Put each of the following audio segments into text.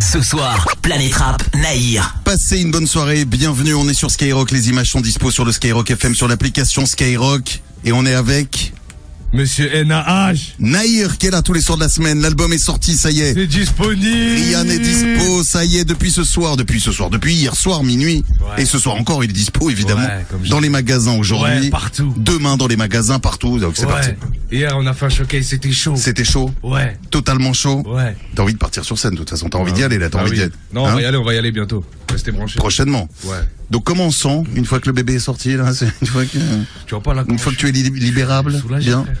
Ce soir, Planète Rap, Naïr. Passez une bonne soirée, bienvenue, on est sur Skyrock, les images sont dispo sur le Skyrock FM, sur l'application Skyrock, et on est avec Monsieur NAH, Naïr qui est là tous les soirs de la semaine, l'album est sorti, ça y est. c'est disponible. Rian est dispo, ça y est, depuis ce soir, depuis ce soir, depuis hier soir, minuit. Ouais. Et ce soir encore, il est dispo, évidemment. Ouais, comme dans les magasins aujourd'hui. Ouais, partout. Demain dans les magasins, partout. Donc c'est parti. Hier, on a fait un showcase, c'était chaud. C'était chaud, Ouais, totalement chaud. ouais. T'as envie de partir sur scène, de toute façon. T'as envie d'y aller, là, t'as Ah envie oui. d'y aller. Non, on Hein va y aller, on va y aller bientôt. Restez branchés. Prochainement. Ouais. Donc comment on sent, une fois que le bébé est sorti, là, c'est une fois que, Tu vois pas là une fois que tu es li- libérable, Soulagé, bien, frère.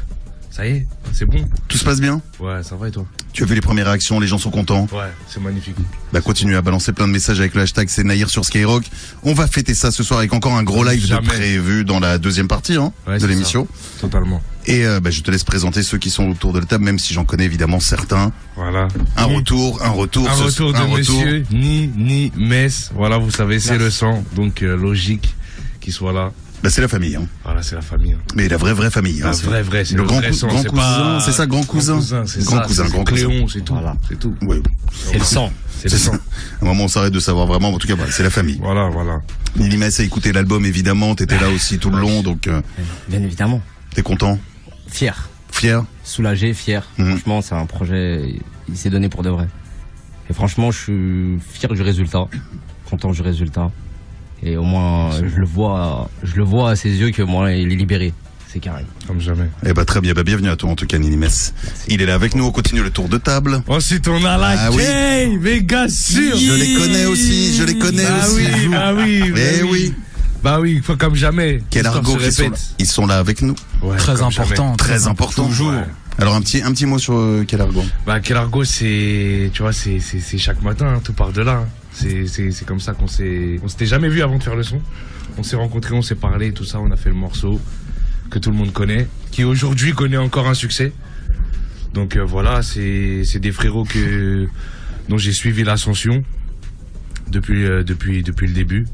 Ça y est, c'est bon. tout se passe bien Ouais, ça va et toi Tu as vu les premières réactions, les gens sont contents. Ouais, c'est magnifique. Bah continue à balancer plein de messages avec le hashtag c'est Naïr sur Skyrock. On va fêter ça ce soir avec encore un gros live Jamais. de prévu dans la deuxième partie hein, Ouais, de l'émission. Totalement. Et euh, bah, je te laisse présenter ceux qui sont autour de la table, même si j'en connais évidemment certains. Voilà. Un retour, un retour, Un retour de un retour. monsieur Ni Ni Metz. Voilà, vous savez, c'est le sang. Donc, euh, logique qu'il soit là. Bah, c'est la famille, hein. Voilà, c'est la famille. hein. mais la vraie vraie famille. La hein. C'est- vraie, vraie, c'est le le, grand, vrai cou- sang. grand c'est cousin, pas- c'est ça, grand cousin. c'est Grand ça, cousin, c'est grand cousin. Cléon, c'est tout. Voilà. C'est tout. Ouais. C'est le sang. C'est le sang. À un moment, on s'arrête de savoir vraiment. En tout cas, voilà, c'est la famille. Voilà, voilà. Lily Metz a écouté l'album, évidemment. T'étais là aussi tout le long, donc euh, Bien évidemment. t'es content, Fier. fier? Soulagé, fier. Mhm. Franchement, c'est un projet, il s'est donné pour de vrai. Et franchement, je suis fier du résultat. Content du résultat. Et au moins, je le vois, je le vois à ses yeux que moi, il est libéré. C'est carré. Comme jamais. Eh bah très bien, bah, bienvenue à toi en tout cas, Metz. Il est là avec nous. On continue le tour de table. Ensuite, on a la Ah oui. Kay, gars sûr. Je les connais aussi, je les connais bah aussi. Oui, bah oui, bah Eh oui. Bah oui, faut comme jamais. Quel argot qui sont là. répète. Ils sont là avec nous. Ouais, Très important. Très important. Toujours. Ouais. Alors un petit un petit mot sur euh, quel argot Bah, quel argot, c'est, tu vois, c'est, c'est, c'est chaque matin, hein, tout part de là. hein. C'est, comme ça qu'on s'est, on s'était jamais vu avant de faire le son. On s'est rencontrés, on s'est parlé, tout ça, on a fait le morceau que tout le monde connaît, qui aujourd'hui connaît encore un succès. Donc euh, voilà, c'est, des frérots que, dont j'ai suivi l'ascension depuis, euh, depuis, depuis le début.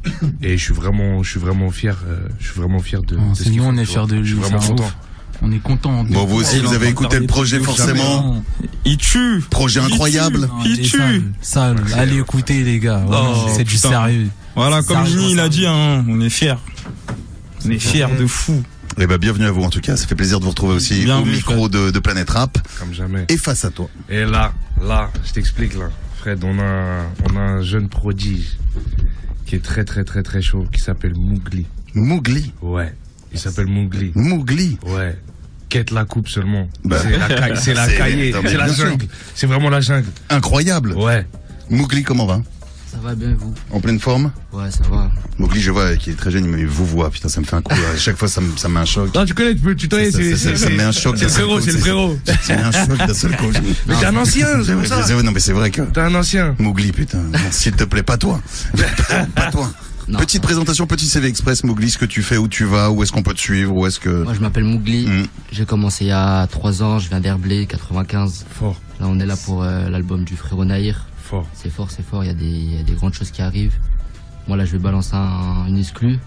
Et je suis vraiment, je suis vraiment fier, euh, je suis vraiment fier de. De c'est ce qu'ils nous, font, on est fiers de Je suis lui, vraiment c'est un content. ouf. On est content. Bon, vous aussi, vous avez écouté le projet forcément. Il tue. Projet incroyable. Il tue. Sale. Allez écouter les gars. Oh, c'est du sérieux. Voilà, comme Jimmy il a dit, hein, on est fiers. On est fiers de fou. Eh bah bienvenue à vous en tout cas. Ça fait plaisir de vous retrouver aussi Bien au vu, micro de, de Planète Rap Comme jamais. et face à toi. Et là, là, je t'explique là, Fred, on a, on a un jeune prodige qui est très très très très chaud, qui s'appelle Mougli. Mougli. Ouais, il s'appelle Mougli. Mougli. Ouais. Quête la coupe seulement. Bah. c'est la, ca- c'est la C'est- cahier, mais c'est la jungle. C'est vraiment la jungle. Incroyable. Ouais. Mougli, comment va? Ça va bien, vous? En pleine forme? Ouais, ça va. Mougli, je vois qu'il est très jeune, il me vous voit. Putain, ça me fait un coup. À chaque fois, ça me, ça me met un choc. Non, tu connais, tu peux tutoyer, Ça- c'est ça- ça- ça me met un choc C'est le frérot, c'est le c'est- frérot. Ça me met un choc d'un seul coup. Mais t'es un ancien, c'est pour ça. C'est vrai, Non, mais c'est vrai que. T'es un ancien. Mougli, putain. Non, S'il te plaît, pas toi. pas toi. Non. Petite présentation, petit CV Express, Mougli, ce que tu fais, où tu vas, où est-ce qu'on peut te suivre, où est-ce que... Moi, je m'appelle Mougli. Mm. J'ai commencé il y a 3 ans. Je viens d'Herblay, 95. Fort, Là, on est là pour euh, l'album du frérot Naïr. fort. C'est fort, c'est fort. Il y, a des, il y a des grandes choses qui arrivent. Moi, là, je vais balancer un, une exclue.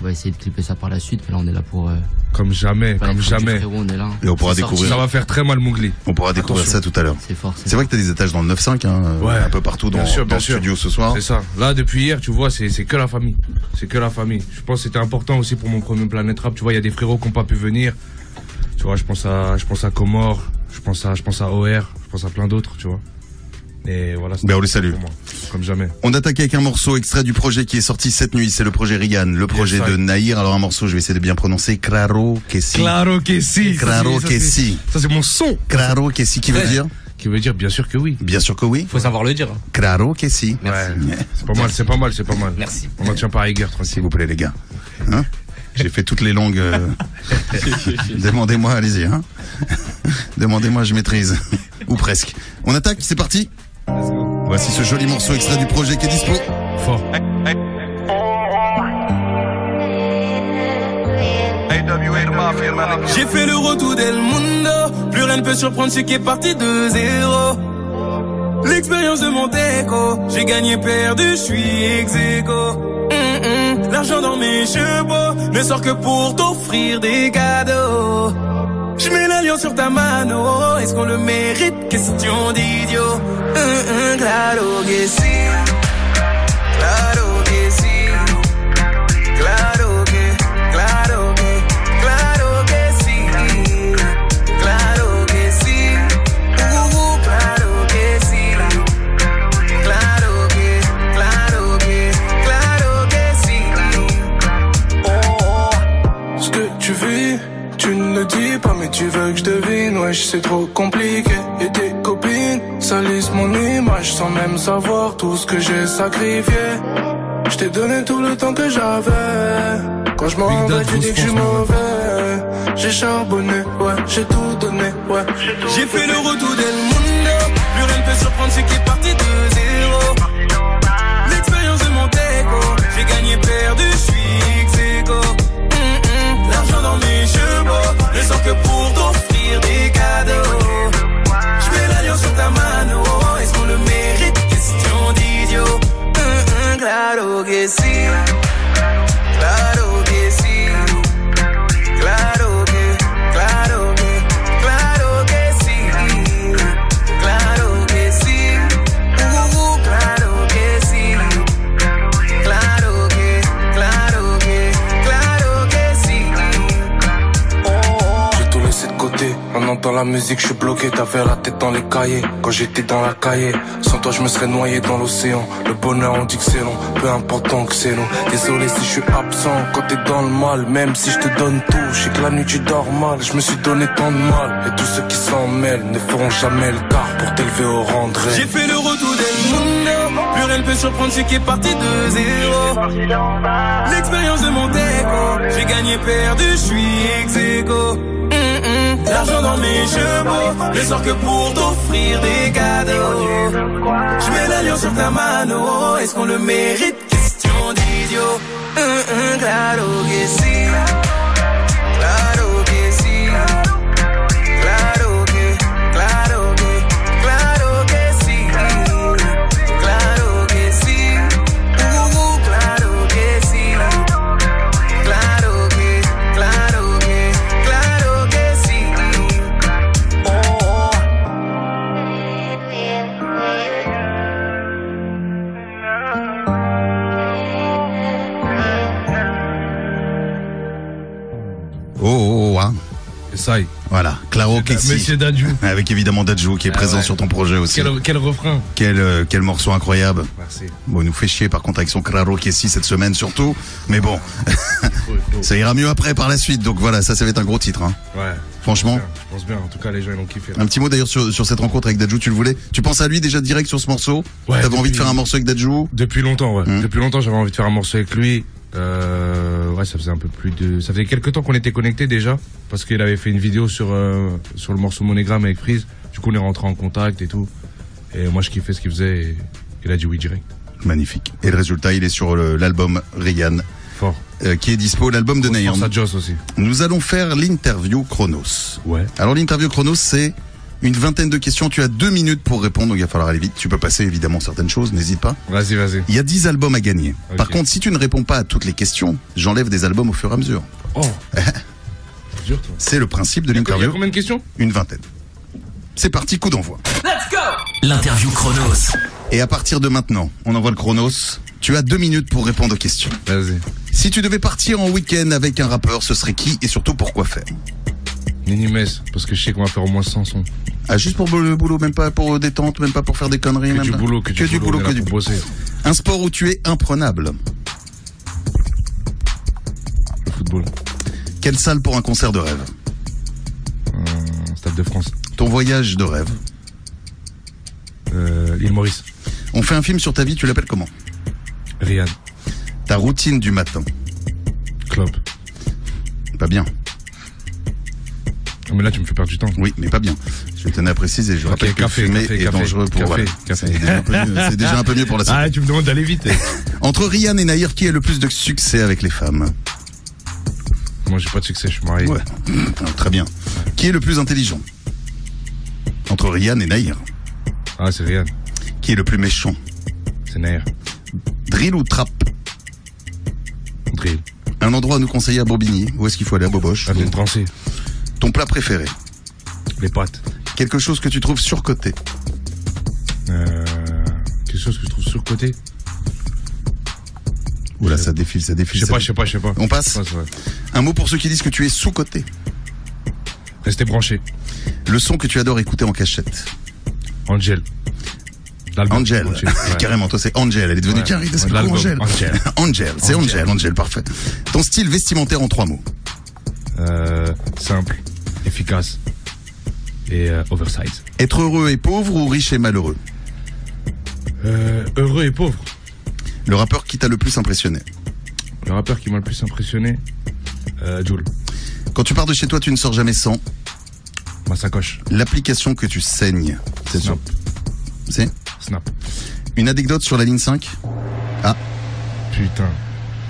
On va essayer de clipper ça par la suite. Mais là, on est là pour. Euh, Comme jamais, comme jamais. frérot, on est là. Et on pourra découvrir. Ça va faire très mal Mougli. On pourra découvrir Attention. ça tout à l'heure. C'est fort. C'est vrai que t'as des étages dans le 9-5, hein, euh, Ouais. un peu partout dans, Bien sûr, dans bien le sûr. studio ce soir. C'est ça. Là, depuis hier, tu vois, c'est c'est que la famille. C'est que la famille. Je pense que c'était important aussi pour mon premier Planète Rap. Tu vois, il y a des frérots qui n'ont pas pu venir. Tu vois, je pense à, je pense à Comore, je pense à, je pense à OR, je pense à plein d'autres, tu vois. Et voilà. Ben, on les salue. Comme jamais. On attaque avec un morceau extrait du projet qui est sorti cette nuit. C'est le projet Rigan, le projet Yes, de. Naïr. Alors un morceau, je vais essayer de bien prononcer. Claro que si. Claro que si. Ça, Claro que si. Ça, c'est mon son. Claro que si, qui veut dire Qui veut dire, bien sûr que oui. Bien sûr que oui. Faut savoir le dire. Claro que si. Merci. Ouais. C'est pas mal, c'est pas mal, c'est pas mal. Merci. On n'en tient pas à rigueur, S'il tranquille. vous plaît, les gars. Hein J'ai fait toutes les langues. euh, Demandez-moi, allez-y. Hein Demandez-moi, je maîtrise. Ou presque. On attaque, c'est parti. Voici ce joli morceau extrait du projet qui est dispo. Fort. J'ai fait le retour del mundo, plus rien ne peut surprendre ce qui est parti de zéro. L'expérience de Monteco, j'ai gagné, perdu, je suis ex aequo. Hum, hum, L'argent dans mes cheveux ne sort que pour t'offrir des cadeaux. Je mets l'alliance sur ta mano, est-ce qu'on le mérite? Question d'idiot. Hum, hum, claro. Savoir tout ce que j'ai sacrifié. Je t'ai donné tout le temps que j'avais. Quand je m'en vais, tu dis que je suis mauvais. J'ai charbonné, ouais, j'ai tout donné, ouais. J'ai fait le retour del mundo. Plus rien ne peut surprendre ce qui est parti de entendant la musique, je suis bloqué. T'avais la tête dans les cahiers. Quand j'étais dans la cahier, sans toi, je me serais noyé dans l'océan. Le bonheur, on dit que c'est long. Peu important que c'est long. Désolé si je suis absent quand t'es dans le mal. Même si je te donne tout, je sais que la nuit tu dors mal. Je me suis donné tant de mal. Et tous ceux qui s'en mêlent ne feront jamais le quart pour t'élever au rang. J'ai fait le retour del mundo. Plus rien peut surprendre ce qui est parti de zéro. L'expérience de mon déco. J'ai gagné, perdu, je suis ex aequo. L'argent dans mes chevaux. Ne sort que pour t'offrir des cadeaux. Je mets l'alliance sur ta mano. Est-ce qu'on le mérite? Question d'idiot. Hum, hum, claro que sí. Voilà, Claro Kessi. Monsieur Dadju. Avec évidemment Dadju qui est Ah présent ouais. sur ton projet aussi. Quel, quel refrain. Quel, euh, quel morceau incroyable. Merci. Bon, il nous fait chier par contre avec son Claro Kessi cette semaine surtout. Mais bon, ça ira mieux après par la suite. Donc voilà, ça, ça va être un gros titre. Hein. Ouais. Franchement. Je pense bien. En tout cas, les gens, ils ont kiffé. là. Un petit mot d'ailleurs sur, sur cette rencontre avec Dadju, tu le voulais? Tu penses à lui déjà direct sur ce morceau? Ouais, T'avais envie de faire un morceau avec Dadju Depuis longtemps, ouais. Hum. Depuis longtemps, j'avais envie de faire un morceau avec lui. Euh, ouais, ça faisait un peu plus de. Ça faisait quelques temps qu'on était connectés déjà, parce qu'il avait fait une vidéo sur euh, sur le morceau Monogramme avec Freeze. Du coup, on est rentré en contact et tout. Et moi, je kiffais ce qu'il faisait. Et il a dit oui direct. Magnifique. Et le résultat, il est sur l'album Ryan, Fort. euh, qui est dispo, l'album de Nayan. aussi. Nous allons faire l'interview Chronos. Ouais. Alors l'interview Chronos, c'est une vingtaine de questions. Tu as deux minutes pour répondre, donc il va falloir aller vite. Tu peux passer évidemment certaines choses, n'hésite pas. Vas-y, vas-y. Il y a 10 albums à gagner. Par contre, si tu ne réponds pas à toutes les questions, j'enlève des albums au fur et à mesure. Oh. Dur, toi. C'est le principe de Il y a l'interview. combien de questions? Une vingtaine. C'est parti, coup d'envoi. L'interview Chronos. Et à partir de maintenant, on envoie le chronos. Tu as deux minutes pour répondre aux questions. Vas-y. Si tu devais partir en week-end avec un rappeur, ce serait qui et surtout pourquoi faire? Ninimes, parce que je sais qu'on va faire au moins 100 sons. Ah, Juste pour le boulot, même pas pour détente, même pas pour faire des conneries. Que même du boulot, que, du boulot, que du boulot. Un sport où tu es imprenable. Le football. Quelle salle pour un concert de rêve Euh, Stade de France. Ton voyage de rêve. Euh, Île Maurice. On fait un film sur ta vie, tu l'appelles comment Riyad. Ta routine du matin. Club. Pas bien. Non, mais là, tu me fais perdre du temps. Oui, mais pas bien. Je tenais à préciser. Je rappelle que fumer café, est café, dangereux pour. café, voilà. café. C'est déjà, un peu mieux- c'est déjà un peu mieux pour la santé. Ah, tu me demandes d'aller vite. Entre Rihanna et Nahir, qui a le plus de succès avec les femmes Moi, j'ai pas de succès, je suis marié. Ouais. Ah, Très bien. Qui est le plus intelligent Entre Rihanna et Nahir. Ah, c'est Riyad. Qui est le plus méchant C'est Nair. Drill ou trap Drill. Un endroit à nous conseiller à Bobigny. Où est-ce qu'il faut aller à Boboche Drancy. Ton plat préféré Les pâtes. Quelque chose que tu trouves surcoté Euh, quelque chose que je trouve surcoté. Oula, ça défile, ça défile. Je sais pas, je sais pas, je sais pas. On passe Je ouais. Un mot pour ceux qui disent que tu es sous-coté. Restez branchés. Le son que tu adores écouter en cachette. Angel. L'album, Angel. Angel, ouais. Carrément, toi c'est Angel. Elle est devenue Ouais. carrée Angel. Angel. Angel, c'est Angel, Angel, parfait. Ton style vestimentaire en trois mots. Euh, simple, efficace et euh, oversize. Être heureux et pauvre ou riche et malheureux Euh, heureux et pauvre. Le rappeur qui t'a le plus impressionné Le rappeur qui m'a le plus impressionné, euh, Jules. Quand tu pars de chez toi, tu ne sors jamais sans Ma sacoche. l'application que tu saignes. C'est sûr. Snap. C'est Snap. Une anecdote sur la ligne 5 Putain.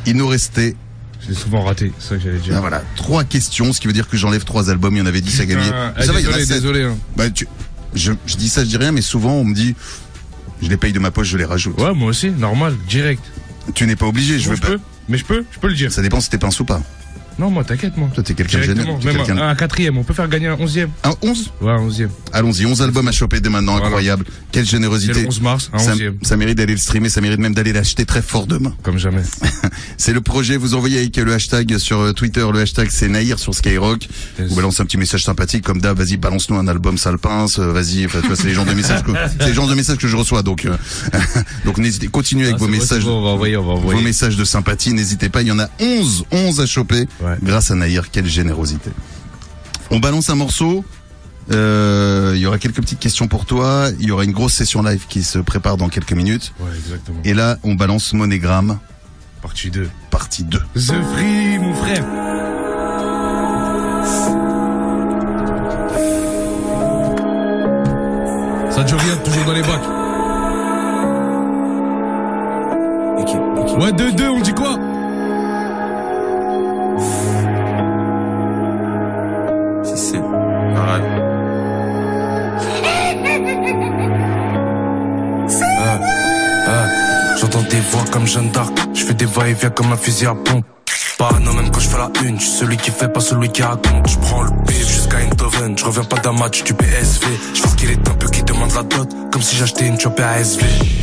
Il nous restait, J'ai souvent raté, c'est ça que j'allais dire. ah, voilà, trois questions, ce qui veut dire que j'enlève trois albums, il y en avait 10 à gagner. Eh, ça va, il y en a désolé, désolé. hein. Bah, tu- je, je dis ça, je dis rien, mais souvent on me dit, je les paye de ma poche, je les rajoute. Ouais, moi aussi, normal, direct. Tu n'es pas obligé, je veux pas. peux, mais je peux, je peux le dire. Ça dépend si t'es pince ou pas. Non, moi, t'inquiète, moi. Toi, t'es quelqu'un de génial. Même un, un quatrième, on peut faire gagner un onzième. Un 11 Ouais, un onzième. Allons-y, 11 albums à choper dès maintenant, Voilà. incroyable. Quelle générosité. le 11 mars, un Ça, onzième. ça mérite d'aller le streamer, ça mérite même d'aller l'acheter très fort demain. Comme jamais. C'est le projet, vous envoyez avec le hashtag sur euh, Twitter, le hashtag c'est Naïr sur Skyrock. Yes. Vous balancez un petit message sympathique comme d'hab, vas-y, balance-nous un album Salpince, euh, vas-y, enfin, tu vois, c'est les genres de messages que, c'est les genres de messages que je reçois, donc, euh, donc n'hésitez, continuez avec Ah, vos messages. bon, on va envoyer, on va Vos envoyer. messages de sympathie, n'hésitez pas, il y en a 11, 11 à choper, Ouais. grâce à Naïr, quelle générosité. On balance un morceau, euh, il y aura quelques petites questions pour toi, il y aura une grosse session live qui se prépare dans quelques minutes, Ouais, exactement. et là, on balance Monégramme, Partie 2. partie 2. The Free, mon frère. Ça Jovian, toujours dans les bacs. Ouais, 2-2, on dit quoi? Arrête. Ah, ah, J'entends des voix comme Jeanne d'Arc. Je fais des va-et-vient comme un fusil à pompe. Je fais la une, je suis celui qui fait, pas celui qui raconte. Je prends le bif jusqu'à Eindhoven, je reviens pas d'un match du PSV. Je pense qu'il est un peu qui demande la dot, comme si j'achetais une chopée ASV.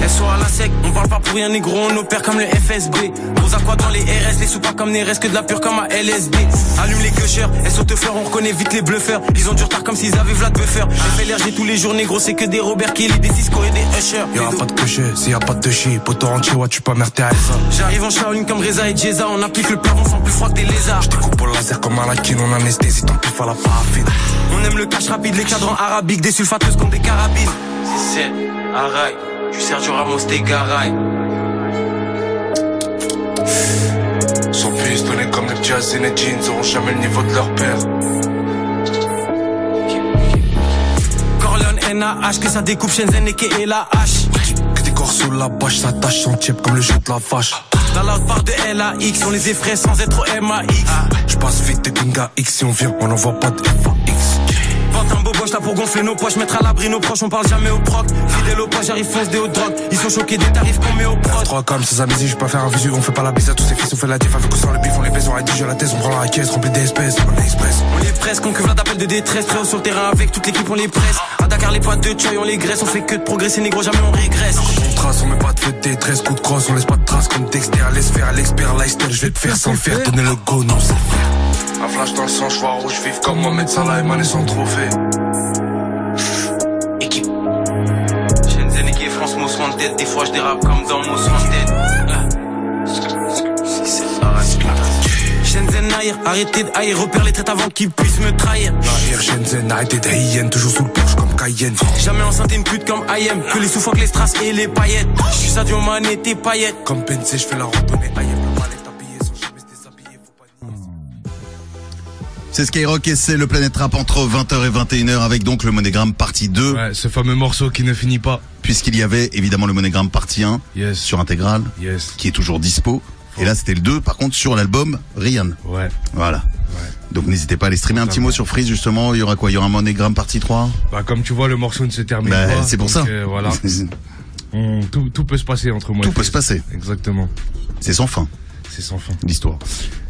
SO à la sec, on parle pas pour rien négro, on opère comme le FSB. Pose à quoi dans les RS, les sous pas comme Neres, que de la pure comme à LSD. Allume les gushers, SO te faire, on reconnaît vite les bluffeurs. Ils ont du retard comme s'ils avaient Vlad Buffer. J'ai fait l'RG tous les jours négro, c'est que des Robert Kelly, des Cisco et des Usher. Y'aura pas de cocher, s'il y a pas de chi, poto entier, ouais, tu à ça. J'arrive en Shaolin comme Reza et Jeza, on applique le plafond sans plus froid que des lézards. Je découpe au laser comme un lakin, on anesthésie ton pif à la paraffine. On aime le cash rapide, les cadrans arabiques, des sulfateuses comme des carabines. C'est, arrête, du Sergio Ramos, des Garay. Sont pistonnés comme les petits à Zinedine, ils auront jamais le niveau de leur père. Corleone, NAH, que ça découpe Shenzhen et la hache. Que des corps sous la bâche, ça tâche son type comme le jeu de la vache. La part de LAX, on les effraie sans être au MAX. Je passe vite des Gunga X, si on vient, on n'envoie pas de FAX. Un beau boche là pour gonfler nos poches, mettre à l'abri nos proches, on parle jamais au proc. Fidèle au poche, j'arrive fonce des hauts drogues. Ils sont choqués des tarifs qu'on met au prod. Trois comme ces amis, je peux faire un visu, on fait pas la bise à tous ces fils, on fait la diff avec ou sans le bif, on les baise, on rédige à la thèse, on prend la caisse, remplie d'espèces, on est express. On les presse, qu'on cuve d'appel de détresse, très haut sur le terrain avec toute l'équipe, on les presse. À Dakar, les potes de Choy, on les graisse, on fait que de progresser, négro, jamais on régresse. On trace, on met pas de feu de détresse, coup de crosse, on laisse pas de traces comme Dexter, laisse faire l'expert, lifestyle, je vais te faire sans le faire, donner le go, non, c'est faire. Un flash dans le sang, je vois rouge, vive comme Mohamed Salah et Mané sans trophée. Équipe. Shenzhen et France, Most Wanted, des fois je dérape comme dans Most Wanted. Shenzhen Nair, arrêtez de haïr, repère les traites avant qu'ils puissent me trahir. Nahir, Shenzhen, arrêtez de toujours sous le porche comme Cayenne. Jamais enceinte une pute comme IM, que les sous-focs, les strass et les paillettes. Je suis Sadio Mané, tes paillettes. Comme Pensé, je fais la randonnée, Ayem, C'est Skyrock et c'est le Planète Rap entre 20h et 21h avec donc le monogramme partie 2, Ouais, ce fameux morceau qui ne finit pas. puisqu'il y avait évidemment le monogramme partie 1 Yes. sur Intégral, Yes. qui est toujours dispo. Et là, c'était le 2, par contre, sur l'album Rian. Ouais. Voilà. Donc n'hésitez pas à aller streamer un petit mot sur Freeze, justement. Il y aura quoi? Il y aura un monogramme partie 3 Bah, comme tu vois, le morceau ne se termine Bah, pas. c'est pour ça. euh, voilà. On- tout, tout peut se passer entre moi Tout et peut se passer. Exactement. C'est sans fin. C'est sans fin. l'histoire.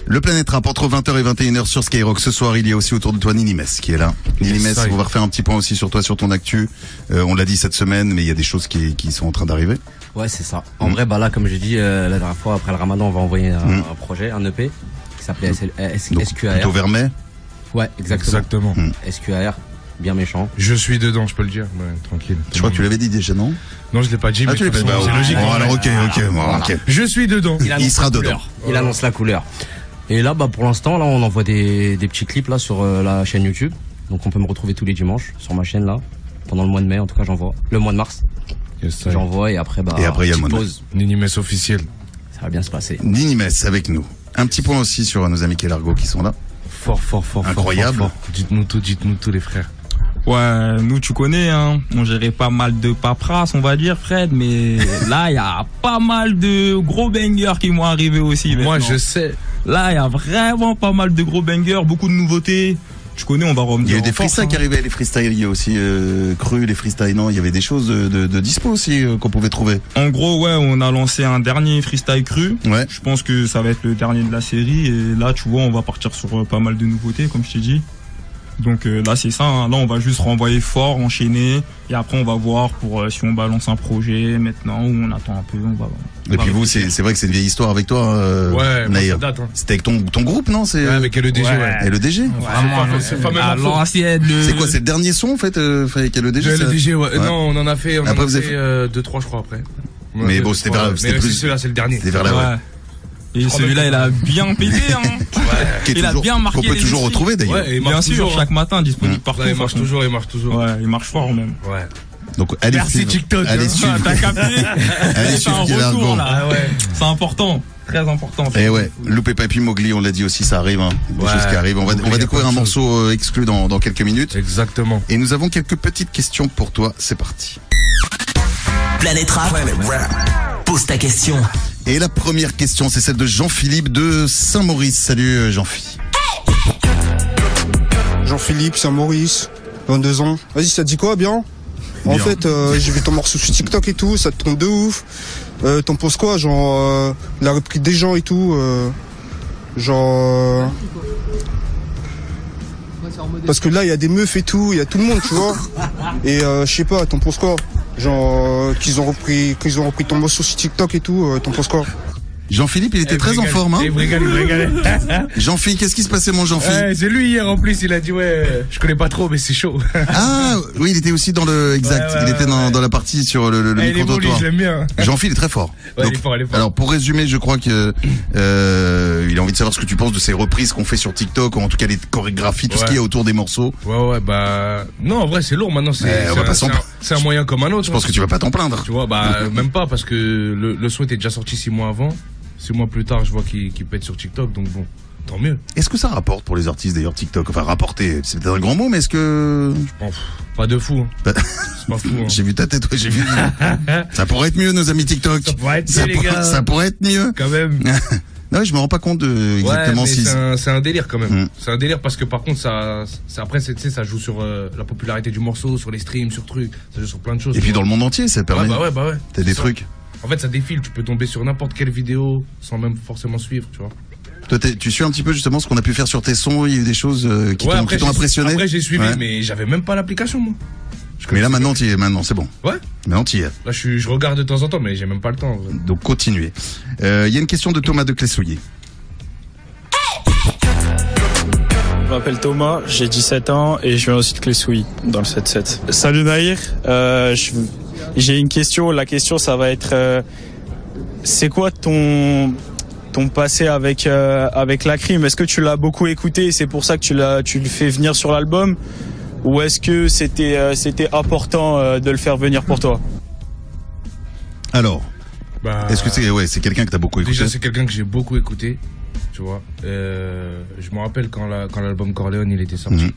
Le Planète Rap entre 20h et 21h sur Skyrock. Ce soir, il y a aussi autour de toi Ninimes qui est là. Ninimes, on va refaire un petit point aussi sur toi, sur ton actu. Euh, on l'a dit cette semaine, mais il y a des choses qui, qui sont en train d'arriver. Ouais, c'est ça. En Mm. vrai, bah là, comme j'ai dit euh, la dernière fois, après le ramadan, on va envoyer un, Mm. un projet, un EP, qui s'appelait Donc, SQAR. plutôt vers mai. Ouais, exactement. Exactement. Mm. SQAR, bien méchant. Je suis dedans, je peux le dire. Ouais, tranquille. Je crois que tu l'avais dit déjà, non? Non, je l'ai pas dit, Ah, mais tu l'as pas dit. Bah, c'est logique. bon, hein. alors, ok, ok, bon, ok. Je suis dedans. Il, annonce Il sera la dedans. couleur. Il annonce la couleur. Et là, bah, pour l'instant, là, on envoie des, des petits clips là sur euh, la chaîne YouTube. Donc, on peut me retrouver tous les dimanches sur ma chaîne là. Pendant le mois de mai, en tout cas, j'envoie. Le mois de mars, Yes, j'envoie et après, bah, Et après, il y a le petite mois de pause. Ninimes officiel. Ça va bien se passer. Ninimes avec nous. Un petit point aussi sur nos amis Kelargo qui sont là. Fort, fort, fort, fort, Incroyable. fort, fort. Dites-nous tout, dites-nous tout, les frères. Ouais, nous tu connais, hein. On gérait pas mal de paperasse, on va dire, Fred, mais là il y a pas mal de gros bangers qui m'ont arrivé aussi. Moi, je sais. Là, il y a vraiment pas mal de gros bangers, beaucoup de nouveautés. Tu connais, on va revenir. Il y a eu des freestyles hein. qui arrivaient, les freestyles, il y a aussi euh, cru, les freestyles, non, il y avait des choses de, de, de dispo aussi euh, qu'on pouvait trouver. En gros, ouais, on a lancé un dernier freestyle cru. Ouais. Je pense que ça va être le dernier de la série. Et là, tu vois, on va partir sur euh, pas mal de nouveautés, comme je t'ai dit. Donc euh, là, c'est ça. hein. Là, on va juste renvoyer fort, enchaîner. Et après, on va voir pour euh, si on balance un projet maintenant ou on attend un peu. On va, on Et va puis vous, c'est c'est vrai que c'est une vieille histoire avec toi, euh, Ouais, date. Hein. C'était avec ton, ton groupe, non? C'est Ouais, avec LEDG, ouais. Ouais. Et le DG Vraiment, c'est le- C'est quoi, c'est le dernier son en fait euh, avec le DG Le ça? LEDG, ouais. Ouais. Non, on en a fait, on Après, en a vous avez fait fait- euh, deux, trois, je crois, après. On Mais bon, c'était vers- c'était Mais plus- c'est celui-là, c'est le dernier. C'était vers la. Et celui-là, il a bien pété. Hein. Il a bien marqué Qu'on peut les toujours retrouver d'ailleurs. Ouais, Bien sûr, chaque matin, disponible partout. Ouais, il marche toujours, il marche toujours. Ouais, il marche fort même. Ouais. Donc allez Merci suivre. TikTok, Allez hein. suivre. T'as capté Allez C'est un retour là. Ah ouais. C'est important, très important. Et Eh ouais, loupé papy Mowgli, on l'a dit aussi, ça arrive, hein. des Ouais, choses qui arrivent. On va, on découvrir un morceau euh, exclu dans, dans quelques minutes. Exactement. Et nous avons quelques petites questions pour toi. C'est parti. Planète Rap. Pose ta question. Et la première question, c'est celle de Jean-Philippe de Saint-Maurice. Salut euh, Jean-Philippe. Jean-Philippe, Saint-Maurice, 22 ans. Vas-y, ça te dit quoi, bien En fait, euh, j'ai vu ton morceau sur TikTok et tout, ça te tombe de ouf. Euh, T'en penses quoi Genre, euh, il a repris des gens et tout. genre. Parce que là, il y a des meufs et tout, il y a tout le monde, tu vois. Et euh, je sais pas, t'en penses quoi? Genre, euh, qu'ils ont repris qu'ils ont repris ton morceau sur TikTok et tout, euh, t'en penses quoi? Jean-Philippe, il était très en forme, hein. Régale. Jean-Philippe, qu'est-ce qui se passait, mon Jean-Philippe Ouais, c'est lui hier en plus, il a dit ouais, je connais pas trop, mais c'est chaud. Ah, oui, il était aussi dans le, exact. Il était dans, la partie sur le, Eh, micro-trottoir. Jean-Philippe est très fort. Ouais, il est fort, il est fort. Alors pour résumer, je crois que euh, il a envie de savoir ce que tu penses de ces reprises qu'on fait sur TikTok, ou en tout cas les chorégraphies, tout ce qu'il y a autour des morceaux. Ouais, ouais, bah. Non, en vrai, c'est lourd maintenant. C'est un, c'est moyen comme un autre. Je pense que tu vas pas t'en plaindre. Tu vois, bah, même pas, parce que le, le son était déjà sorti six mois avant. Six mois plus tard, je vois qu'il pète sur TikTok, donc bon, tant mieux. Est-ce que ça rapporte pour les artistes d'ailleurs TikTok? Enfin rapporter, c'est peut-être un grand mot, mais est-ce que Bon, pff, pas de fou. Hein. Bah, C'est pas fou. Hein. j'ai vu ta tête, ouais, j'ai vu. ça pourrait être mieux, nos amis TikTok. Ça pourrait être Ça mieux, les pourrait- gars. ça pourrait être mieux. Quand même. Non, je me rends pas compte de exactement ouais, si. c'est un, un délire quand même. Mm. C'est un délire parce que par contre, ça, c'est- après, tu sais, ça joue sur euh, la popularité du morceau, sur les streams, sur trucs, ça joue sur plein de choses. Et puis dans le monde entier, ça Ouais, permet. bah ouais, bah ouais. T'as des ça. trucs. En fait, ça défile, tu peux tomber sur n'importe quelle vidéo sans même forcément suivre, tu vois. Toi, tu suis un petit peu justement ce qu'on a pu faire sur tes sons. Il y a eu des choses euh, qui Ouais, t'ont impressionné. Après, j'ai suivi, Ouais. mais j'avais même pas l'application, moi. Mais là maintenant, tu y es. Maintenant, c'est bon. Ouais. Maintenant, tu y es. Là, je, regarde de temps en temps, mais j'ai même pas le temps. Donc continuez. Euh, Il y a une question de Thomas de Clessouillet. Je m'appelle Thomas, j'ai 17 ans et je viens aussi de Clessouilly dans le 7-7. Salut Naïr, euh, je- j'ai une question. La question, ça va être euh, c'est quoi ton ton passé avec euh, avec la crime? Est-ce que tu l'as beaucoup écouté et c'est pour ça que tu l'as tu le fais venir sur l'album? Ou est-ce que c'était euh, c'était important euh, de le faire venir pour toi? Alors, Bah, est-ce que c'est ouais, c'est quelqu'un que t'as beaucoup écouté? Déjà, c'est quelqu'un que j'ai beaucoup écouté, tu vois. Euh, je me rappelle quand la- quand l'album Corleone il était sorti. Mhm.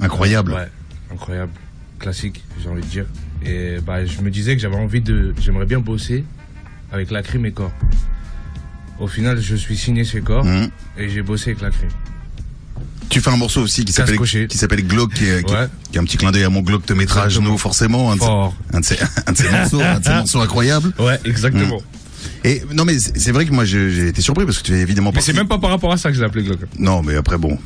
Incroyable. Ouais, incroyable. Classique, j'ai envie de dire. Et bah, je me disais que j'avais envie de. J'aimerais bien bosser avec la crime et corps. Au final, je suis signé chez corps Mhm. et j'ai bossé avec la crime. Tu fais un morceau aussi qui s'appelle qui s'appelle Glock, qui est, qui, Ouais. qui est un petit clin d'œil à mon Glock à Exactement. genoux forcément. Un de, ces, un de ces- un de ces morceaux, un de ces morceaux incroyables. Ouais, exactement. Et non, mais c'est vrai que moi j'ai été surpris parce que tu es évidemment Mais c'est même pas par rapport à ça que je l'ai appelé Glock. Non, mais après bon.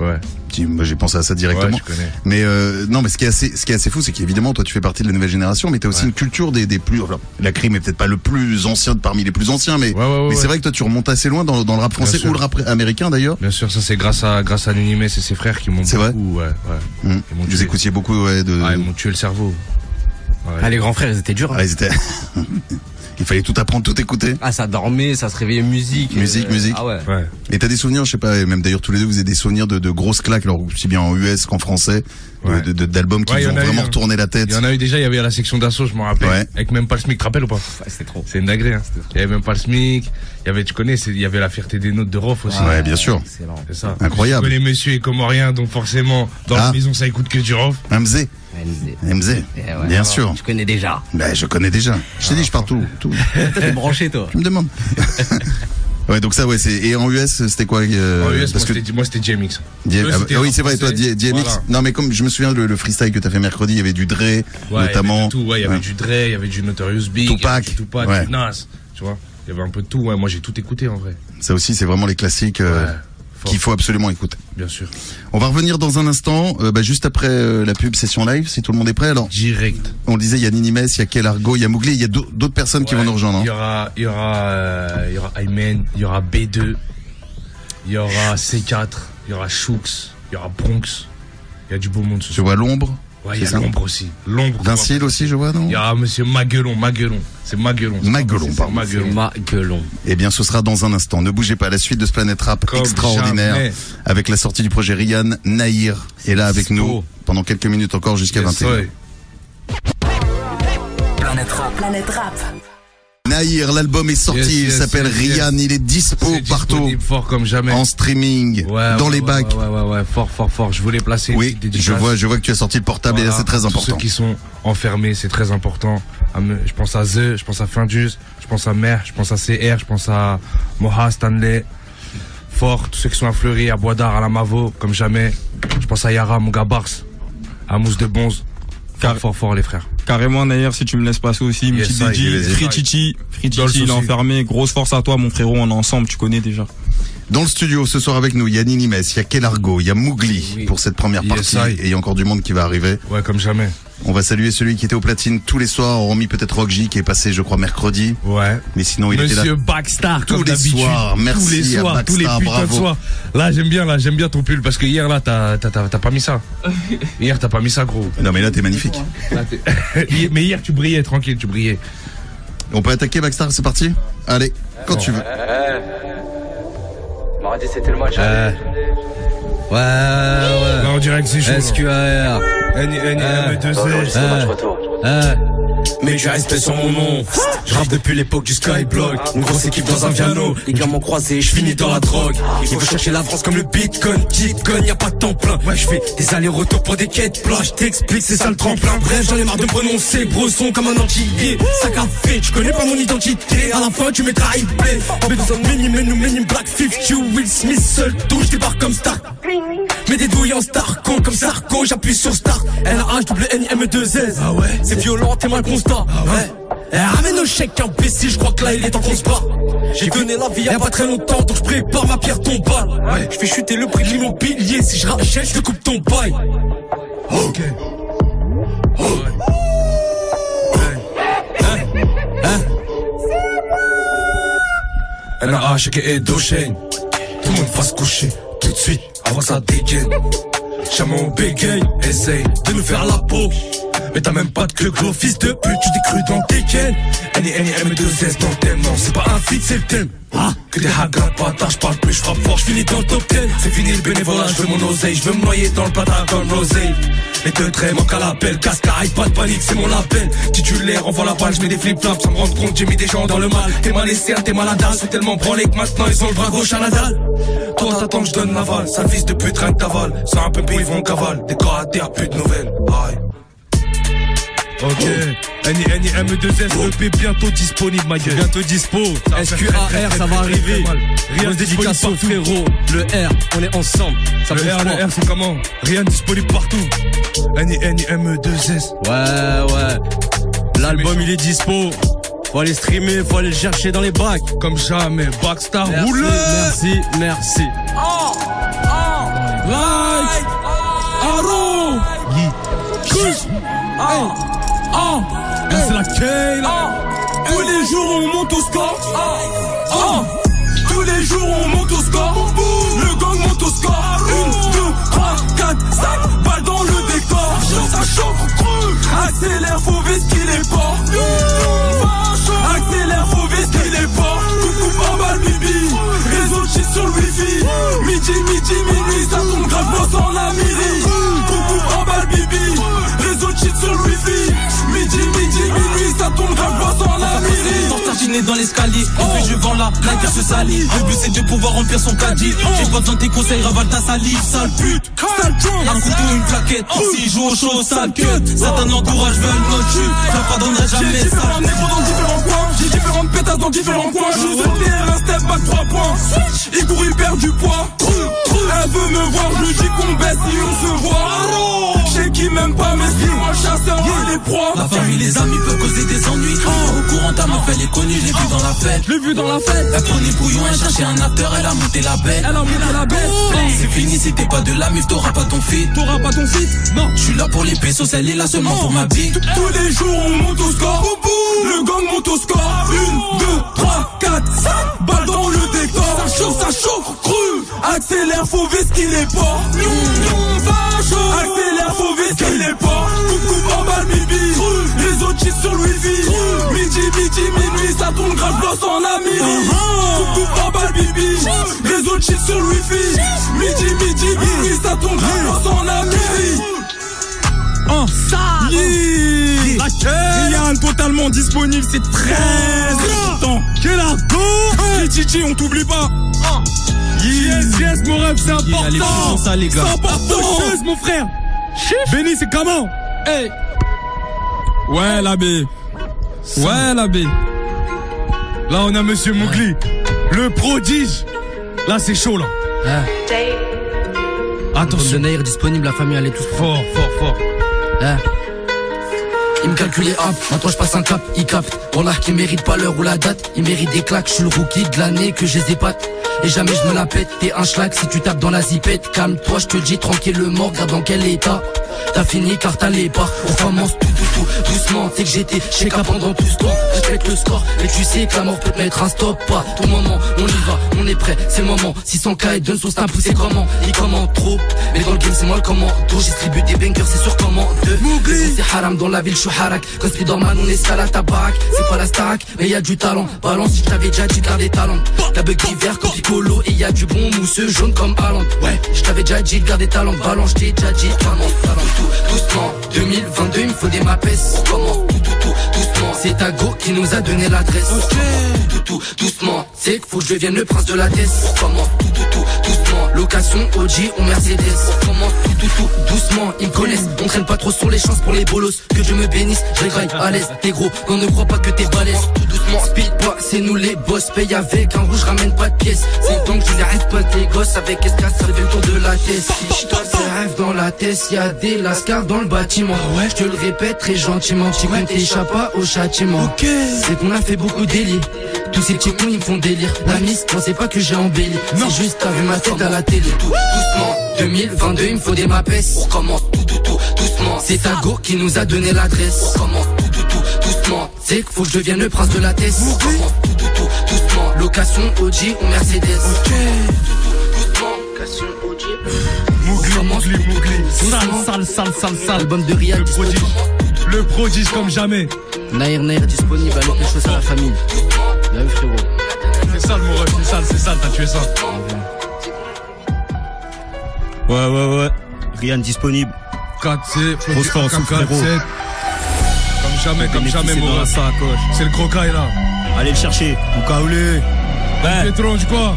Ouais. Tu- j'ai pensé à ça directement. Ouais, je connais. Mais euh, non, mais ce qui est assez, ce qui est assez fou, c'est qu'évidemment toi tu fais partie de la nouvelle génération, mais t'as aussi une culture des, des plus. enfin, la crime est peut-être pas le plus ancien de parmi les plus anciens, mais Ouais, ouais, ouais, mais c'est vrai que toi tu remontes assez loin dans, dans le rap français ou le rap américain d'ailleurs. Bien sûr, ça c'est grâce à grâce à et ses frères qui m'ont C'est vrai ouais, ouais. Hum. Ils m'ont Vous tué. écoutiez beaucoup ouais, de. Ah, ils m'ont tué le cerveau. Ouais. Ah, les grands frères, ils étaient durs. hein. Ah, ils étaient- Il fallait tout apprendre, tout écouter. Ah, ça dormait, ça se réveillait musique. Musique, euh, musique. Ah ouais. Ouais. Et t'as des souvenirs, je sais pas, et même d'ailleurs tous les deux, vous avez des souvenirs de, de grosses claques, alors aussi bien en US qu'en français, de- Ouais. d'albums qui Ouais, il y vous ont en a eu, vraiment hein. retourné la tête. Il y en a eu déjà, il y avait à la section d'assaut, je m'en rappelle. Ouais. Avec même pas le SMIC, tu te rappelles ou pas Ouais, c'était trop. C'est une dinguerie, hein. Il y avait même pas le SMIC. Il y avait, tu connais, il y avait la fierté des notes de Rof aussi. Ouais, bien sûr. C'est ça. Incroyable. Je connais monsieur et comorien, donc forcément, dans Ah. la maison, ça écoute que du Rof. MZ, MZ. MZ, Eh ouais, bien sûr. Je connais déjà. Ben, je connais déjà. Je t'ai dit, je pars tout, tout. T'es branché, toi. Tu me demandes. ouais, donc ça, ouais, c'est, et en US, c'était quoi, euh, En US, parce moi, que, c'était- moi, c'était JMX. D- Eux, ah, oui, c'est vrai, toi, DMX. Voilà. Non, mais comme je me souviens, le, le freestyle que t'as fait mercredi, il y avait du Dre, Ouais, notamment. Il y avait tout, ouais, il y avait Ouais. du Dre, il y avait du Notorious Big, Tupac. du Tupac, Ouais. du Nas, tu vois. Il y avait un peu de tout, ouais. Moi, j'ai tout écouté, en vrai. Ça aussi, c'est vraiment les classiques, euh, qu'il faut absolument écouter. Bien sûr. On va revenir dans un instant, euh, bah, juste après euh, la pub session live, si tout le monde est prêt. Alors, Direct. on le disait, il y a Ninimes, il y a Kel Argo, il y a Mowgli, il y a d'au- d'autres personnes qui vont nous rejoindre. Il y hein. aura, il y aura, euh, il y aura Ayman, il y aura B2, il y aura C4, il y aura Shooks, il y aura Bronx. Il y a du beau monde ce soir. vois l'ombre. Ouais, il y c'est a l'ombre aussi. L'ombre. Vincile aussi, je vois, non Il y aura monsieur Maguelon, Maguelon. C'est Maguelon. Maguelon, pardon. Maguelon. Ma gueulon. Eh bien, ce sera dans un instant. Ne bougez pas. La suite de ce Planète Rap Comme extraordinaire jamais. avec la sortie du projet Rian Nahir est là avec nous pendant quelques minutes encore jusqu'à Yes, 21h. ouais. Planète Rap. Planète Rap. Nahir, l'album est sorti, Yes, il s'appelle yes. Rian, il est dispo C'est partout, fort comme jamais. en streaming, Ouais, dans ouais, les bacs. Ouais, ouais, ouais, ouais, fort, fort, fort. Je voulais placer Oui, je vois, je vois que tu as sorti le portable et là Voilà. c'est très Tous important. Ceux qui sont enfermés, c'est très important. Je pense à The, je pense à Findus, je pense à Mer, je pense à CR, je pense à Moha, Stanley, Fort, tous ceux qui sont à Fleury, à Boisdard, à la Mavo, comme jamais. Je pense à Yara, mon gars Bars, à Mousse de Bonze. Fort, fort, fort, les frères. Carrément, d'ailleurs, si tu me laisses passer aussi, Yes, vas-y. Free Chichi, Free Chichi, il est souci. enfermé. Grosse force à toi, mon frérot, on est ensemble, tu connais déjà. Dans le studio ce soir avec nous, il y a Ninimes, il y a Kelargo, il y a Mougli Oui. pour cette première partie et il y a encore du monde qui va arriver. Ouais, comme jamais. On va saluer celui qui était au platine tous les soirs, hormis peut-être Rock J qui est passé je crois mercredi, Ouais. mais sinon il était là. Monsieur Backstar, Tous comme les soirs. Merci tous les à soirs, tous les Backstar, putains de bravo. soirs. Là, j'aime bien, là, j'aime bien ton pull parce que hier, là, t'as, t'as, t'as, t'as pas mis ça. Hier, t'as pas mis ça, gros. Non mais là t'es magnifique. Là, Mais hier, tu brillais, tranquille, tu brillais. On peut attaquer Backstar, c'est parti? Allez, quand tu veux. Mardi, c'était le match. Euh. Ouais, ouais. Là, on dirait que c'est chaud. SQAR. N, N, Euh. M, 2 Euh, Mais du respect sur mon nom. Je rappe depuis l'époque du Skyblock. Une grosse équipe dans un piano. Les gars m'ont croisé, je finis dans la drogue. Ils veulent chercher la France comme le Bitcoin. Bitcoin, y a pas de temps plein. Ouais, je fais des allers-retours pour des quêtes plages. Je t'explique, c'est ça le tremplin. Bref, j'en ai marre de me prononcer. Bresson comme un antillais. Sac à fait, tu connais pas mon identité. À la fin, tu mettras hypé. Mais nous sommes minim, nous minim, Black 50, Will Smith seul. Tout, je débarque comme Stark. Mets des douilles en star, con comme Sarko, j'appuie sur start. LH, double N, M, 2 S. Ah ouais? C'est violent, t'es mal constat. Ah ouais? Eh, ramène au chèque imbécile, je crois que là il est temps qu'on se bat. J'ai donné la vie y a pas très longtemps, donc je prépare ma pierre tombale. Ouais, je fais chuter le prix de l'immobilier, si je rachète, je te coupe ton bail. Ok. NAH, chèque et Doshane. Tout le monde va se coucher, tout de suite, avant ça dégaine. Chamon bégaye, essaye de nous faire la peau. Mais t'as même pas de queue, gros fils de pute, tu t'es cru dans tes gaines. N N M 2 S dans le thème, non, c'est pas un feat, c'est le thème. Ah, que des hagas bâtards, j'parle plus, j'frappe fort, j'finis dans le top 10. C'est fini le bénévolat, j'veux mon oseille, j'veux me noyer dans le plata comme Rosé. Les deux traits manquent à l'appel, casque à pas de panique, c'est mon appel. Titulaire, envoie la balle, j'mets des flip-flops, sans me rendre compte, j'ai mis des gens dans le mal. T'es mal laissé, t'es malade, sont tellement branlés que maintenant ils ont le bras gauche à Nadal. Toi t'attends que je donne l'aval, sale fils de pute, rien que t'avales. C'est un peu ils vont cavale, des caractères, plus de nouvelles. Aïe. Ok. N, N, M, 2 S, EP bientôt disponible, ma gueule. bientôt dispo. SQAR, ça va arriver. Rien disponible dédicace au partout. frérot. Le R, on est ensemble. Ça Le R, le R, c'est comment Rien disponible partout. N, N, M, 2 S. Ouais, ouais. L'album, il est dispo. Faut aller streamer, faut aller le chercher dans les bacs. Comme jamais, Backstar Merci, roule merci, merci. Like, Arrow, Kush, oh, oh, c'est la K là. Tous les jours on monte au score. Oh, tous les jours on monte au score. Le gang monte au score. Une, deux, trois, quatre, cinq balles dans le décor. Ça chauffe. Accélère, faut vite qu'il est pas. L'escalier, et puis je vends la Nike se salit. Le but c'est de pouvoir remplir son caddie. J'ai pas besoin de tes conseils, ravale ta salive, sale pute. Un couteau, une plaquette, si joue au chaud, sale queue. Certains entourages veulent notre chute, je pardonnerai jamais J'ai ça. différents négros dans différents coins. J'ai différentes pétasses dans différents coins. Je suis un step back 3 points. Il court, il perd du poids. Elle veut me voir, je dis qu'on baisse si on se voit qui m'aime pas mais si moi chasseur veut les proies. La famille, les amis peuvent causer des ennuis. Au courant, ta meuf, elle est connue, je l'ai vu dans la fête. Je l'ai vu dans la fête. Elle prenait bouillon, elle cherchait un after, elle a monté la bête. Elle a monté la bête. C'est fini, si t'es pas de la mif, t'auras pas ton fit. T'auras pas ton fit Non. Je suis là pour les pesos, elle est là seulement pour ma bite. Tous les jours on monte au score. Le gang monte au score. Une, deux, trois, quatre, cinq Balles dans le décor. Ça chauffe, ça chauffe, Accélère, faut vite qu'il est pas. Nous. Accélère, faut vite qu'il est pas. Coucou, bambal, bibi. Les autres chient sur Louis-V. Midi, midi, minuit, ça tourne grave l'os en ami. Coucou, bambal, bibi. Les autres sur Louis-V. Midi, midi, minuit, ça tourne grave l'os en ami. 1. Rien totalement disponible, c'est très important. Quel argot hey. On t'oublie pas. Yes, yes, mon rêve, c'est important. C'est important, mon frère. Béni, c'est comment? Hey Ouais, l'abbé. Ouais, l'abbé. Là, on a Monsieur Mougli. Le prodige. Là, c'est chaud, là. Attention. disponible, la famille, allez tous fort, fort, fort. Hein? Il me calculait hop, maintenant je passe un cap, il capte. Wallah qui mérite pas l'heure ou la date, il mérite des claques, je suis le rookie de l'année que je les. Et jamais je me la pète, t'es un schlag si tu tapes dans la zipette. Calme-toi, je te dis tranquille le mort, regarde dans quel état. T'as fini car t'as les barres, on commence tout, tout, doucement. C'est que j'étais chez K pendant tout ce temps. Respecte le score, et tu sais que la mort peut te mettre un stop. Pas tout moment, on y va, on est prêt, c'est le moment. 600k et donne son stamp, poussé comment? Il commande trop, mais dans le game c'est moi le commando. Je distribue des bangers, c'est sur commande. C'est haram dans la ville, je suis harak. Comme Spiderman, on escalade ta baraque. C'est pas la stack, mais y a du talent. Balance, si je t'avais déjà dit, garde des talents. La bug vert comme Piccolo, et y a du bon mousseux jaune comme Haaland. Ouais, je t'avais déjà dit, garde des talents. Balance, je t'ai déjà dit, commence, talent, tout, doucement. 2022, il me faut des mapes. On commence, tout, tout, tout, doucement. C'est ta go qui nous a donné l'adresse. Tout, tout, tout, doucement. C'est qu'il faut que je devienne le prince de la tête. On commence, tout, tout, tout, doucement. Location, OG ou Mercedes. On commence, tout, tout, tout, doucement. Ils me connaissent, on traîne pas trop sur les chances pour les bolos. Que Dieu me bénisse, je graille à l'aise. T'es gros, non, ne crois pas que t'es balèze. Tout doucement, speed pas, c'est nous les boss. Paye avec un rouge, ramène pas de pièces. C'est donc je les arrête pas tes gosses avec escasse, ça fait le tour de la tête. Si je rêve dans la tête, y a des lascars dans le bâtiment. Ouais, je te le répète très gentiment. Tu comptes t'échappes pas au châtiment. C'est qu'on a fait beaucoup d'élite. Tous ces petits cons ils me font délire La miss, non c'est pas que j'ai embelli C'est juste t'as vu ma tête à la télé Tout. Doucement 2022 il me faut des mapes On recommence tout tout tout doucement. C'est ta go qui nous a donné l'adresse. On recommence tout tout tout doucement. C'est qu'il faut que je devienne le prince de la tête. On recommence tout tout tout doucement. Location OG ou Mercedes. Ok. Doucement. Location OG Mougli, Mougli, Mougli. Sale, Doucement. sale, sale, sale, sale. Album de Riyad Le prodige. Le prodige comme jamais. Nair Nair disponible Allez quelque chose à la famille. Là frérot. C'est sale, mon ref, c'est sale, c'est sale, t'as tué ça. Ouais, ouais, ouais. Rien disponible. 4C, Grosse force, frérot. Comme jamais, comme jamais, mon sacoche. C'est le crocaille là. Allez le chercher. Ou kaoulé. Ouais, Pétron, quoi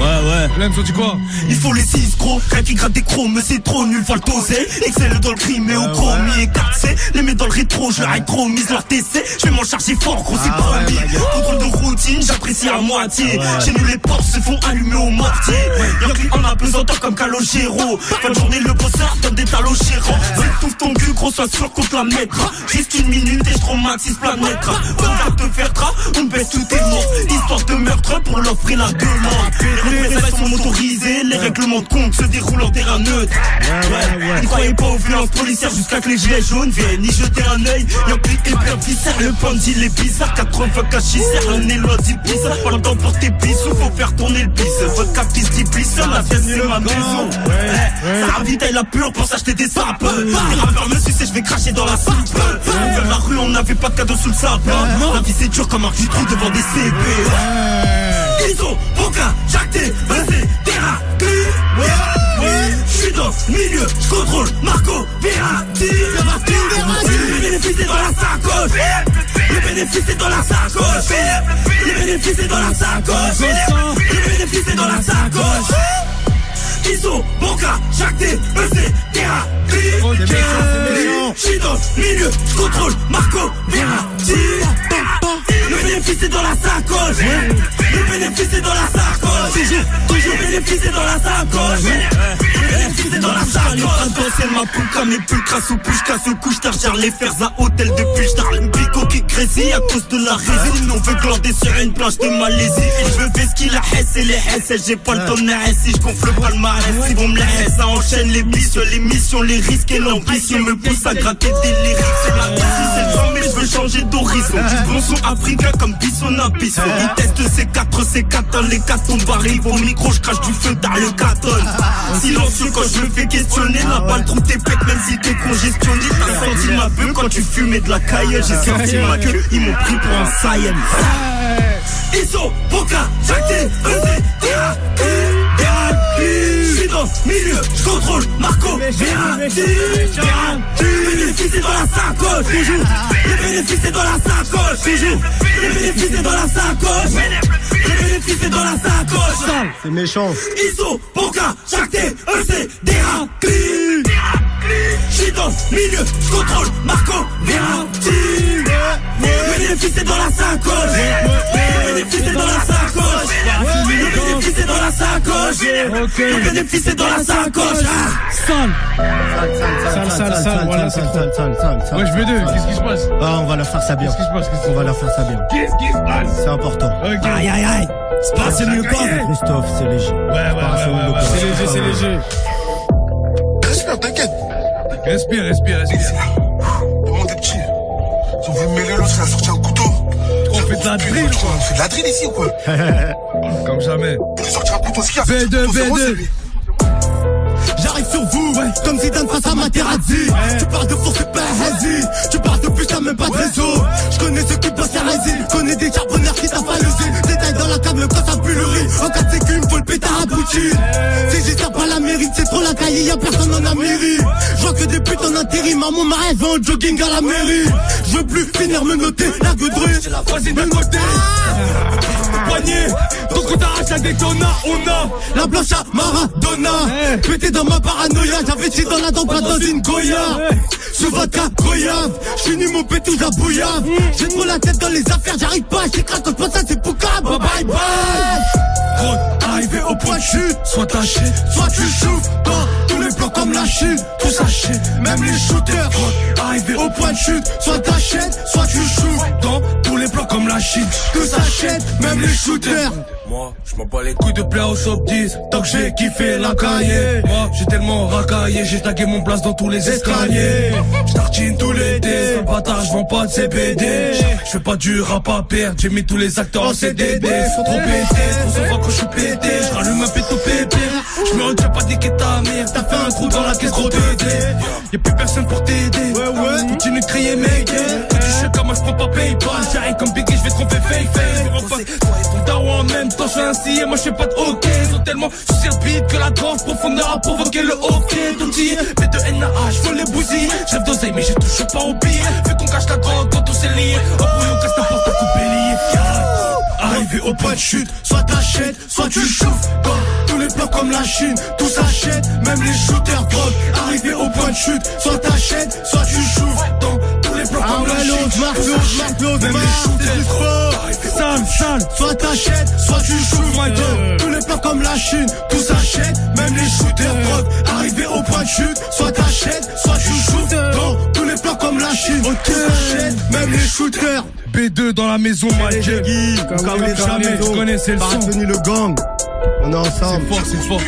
ouais, ouais. Lem, on dit quoi Il faut les 6 gros, rien qui gratte des chromes, c'est trop nul, faut le toser. Excel dans le crime et au chrome, et quartier. Les mets dans le rétro, je leur rétro, mise leur TC. Je vais m'en charger fort, gros, c'est promis. Contrôle de routine, j'apprécie à moitié. Chez nous, les portes se font allumer au mortier. Y'a qui en a pesanteur comme Calogero. Fin de journée, le bosseur donne des talos gérants. C'est tout ton cul, gros, sois sûr qu'on te la mettra. Juste une minute et je traumatise planète. On va te faire On baisse tout est mort. Histoire de meurtre pour l'offrir la demande. Les représailles sont motorisées, les règlements de compte se déroulent en terrain neutre. Ouais, ne croyez pas aux violences policières jusqu'à que les gilets jaunes viennent y jeter un œil. Y'a plus et le bandit il est bizarre. 80 cachissères, on est loin du bizarre. Pas le temps pour tes bisous, faut faire tourner le bis. Votre caprice dit seul, la fièvre c'est ma maison. Ouais, ça ravitaille la pure pour s'acheter des sapes. Les rappeurs me sucent je vais cracher dans la sape. Vers la rue, on n'avait pas de cadeau sous le sapin. La vie c'est dur comme un du trou devant des CP. Iso, Boca, Jacté, Basé, Terra, J'suis dans le milieu, j'contrôle Marco Verratti Le bénéfice est dans la sacoche. Le bénéfice est dans la sacoche. Le bénéfice est dans la sacoche. Le bénéfice est dans la sacoche. Iso, Boca, Jacté, EC, Terra, dans le milieu, j'contrôle Marco Verratti bénéfice est dans la sacoche. Le bénéfice est dans la sacoche. Le bénéfice est dans la sacoche Est dans la sacoche C'est ma pouca, mes pulcras sous push Casse couche, t'as les fers à hôtel de push T'as une bico qui grésille à cause de la résine On veut glander sur une planche de Malaisie Et je veux faire ce qu'il a et les hesse J'ai pas le temps de si je gonfle pas le marais Ils vont me la hesse, ça enchaîne les missions Les missions, les risques et l'ambition Me pousse à gratter des lyrics C'est la c'est le mais je veux changer d'horizon Du bon son africain comme Bisson à Bisson Ils testent ces 4, ces 4 Les 4 tombent arrivent au micro, je crache du feu dans le caton Quand je me fais questionner La balle trouve tes pètes même si t'es congestionné. T'as senti ma beuh quand tu fumais de la caille J'ai sorti ma queue, ils m'ont pris pour un Saiyan Iso, Boca, Jacté, Milieu, j'contrôle Marco Verratti Le bénéfice est dans la sacoche. Toujours Le bénéfice est dans la sacoche. Toujours Le bénéfice est dans la sacoche. Le bénéfice est dans la sacoche. C'est méchant. Iso, Boca, Jacté, EC, Deracli J'suis dans milieu, j'contrôle Marco Verratti Le bénéfice est dans la sacoche. Le bénéfice sacoche Le bénéfice est dans la sacoche Sale. Sale, sale, sale, voilà, c'est trop. Ouais, je veux deux, qu'est-ce qui se passe? Ah, on va leur faire ça bien. Qu'est-ce qui se passe? On va leur faire ça bien. Qu'est-ce qui se passe? C'est important. Aïe aïe aïe C'est pas c'est mieux quoi? Christophe, c'est léger. Ouais, ouais, ouais, ouais, ouais. C'est léger, c'est léger. Respire, t'inquiète. Respire, respire, respire. Comment des petits Ils ont vu mêler l'autre, il a sorti un couteau. On fait de la drill, quoi. On fait de la drill ici ou quoi? Comme jamais. Il a sorti un couteau, ce qu'il y a V2, Couteau, c'est V2. rose, lui. J'arrive sur vous, comme Zidane face à Materazzi Tu parles de force, c'est pas hasi Tu parles de plus, t'as même pas de réseau Je connais ceux qui bossent à résine Connais des charbonneurs qui Détail dans la quand ça pue le riz. En cas de sécu, il me faut le pétard à Poutine Si j'y sers pas la mairie, c'est trop la caille, y'a personne en Amérique. Je vois que des putes en intérim À mon mariage, va en jogging à la mairie. Je veux plus finir me noter La godrue, c'est la voisine de côté. Poignet, donc on t'arrache la détona, on a la blanche à Maradona. Pété dans ma paranoïa, j'avais dans la dent, pas dans une Goya. Ce vodka, goyave, j'finis mon pétou, la bouillave. J'ai trop la tête dans les affaires, j'arrive pas, j'écrase quand je pense à ces poucas, bye bye bye. Arrivé au point de chute, soit taché, soit tu chauffes dans les plans comme la Chine, tout saché, même les shooters. Arrivé au point de chute, soit t'achètes, soit tu chauffes dans tous les plans comme la Chine, tout s'achète, même les shooters. Moi, je m'en bats les couilles de plaire au shop 10 Tant que j'ai kiffé la cahier. Moi, j'ai tellement racaillé. J'ai tagué mon place dans tous les escaliers. Je tartine tout l'été bâtard, je vends pas de CBD Je fais pas du rap à perdre. J'ai mis tous les acteurs en CDD trop péter, faut savoir quand je pété. Je rallume un péto pépé Je me retiens pas niquer ta mère T'as fait un trou dans la caisse gros tété Y'a plus personne pour t'aider. Ouais ouais. Continue de crier mec Quand tu comme moi je prends pas Paypal J'arrive comme Biggie, je vais tromper fake repasse. Toi et en même temps Je fais ainsi et moi je fais pas de hockey. Ils ont tellement beat que la danse profondeur a provoqué le hockey. Dit, mais de NAH, je veux les bousiller. J'rêve d'oseille mais j'ai toujours pas oublié. Vu qu'on cache la drogue quand on s'est lié. Embrouillé on casse n'importe quoi bélier Arrivé au point de chute, soit t'achètes, soit tu chauffes Dans tous les plans comme la Chine, tout s'achète Même les shooters drogue Arrivé au point de chute, soit t'achètes, soit tu chauffes Dans tous les plans comme la Chine, marque l'autre, marque l'autre, Même les marque, shooters Sale, sale, soit t'achètes, soit tu chauffes Dans tous les plans comme la Chine, tout s'achète Même les shooters drogue Arrivé au point de chute, soit t'achètes, soit tu chauffes Dans tous comme la Chine. Ok, Même les shooters. B2 dans la maison, ma gueule. Comme jamais, tu connais, c'est le son. Tenu le gang. On est ensemble. C'est fort, c'est fort.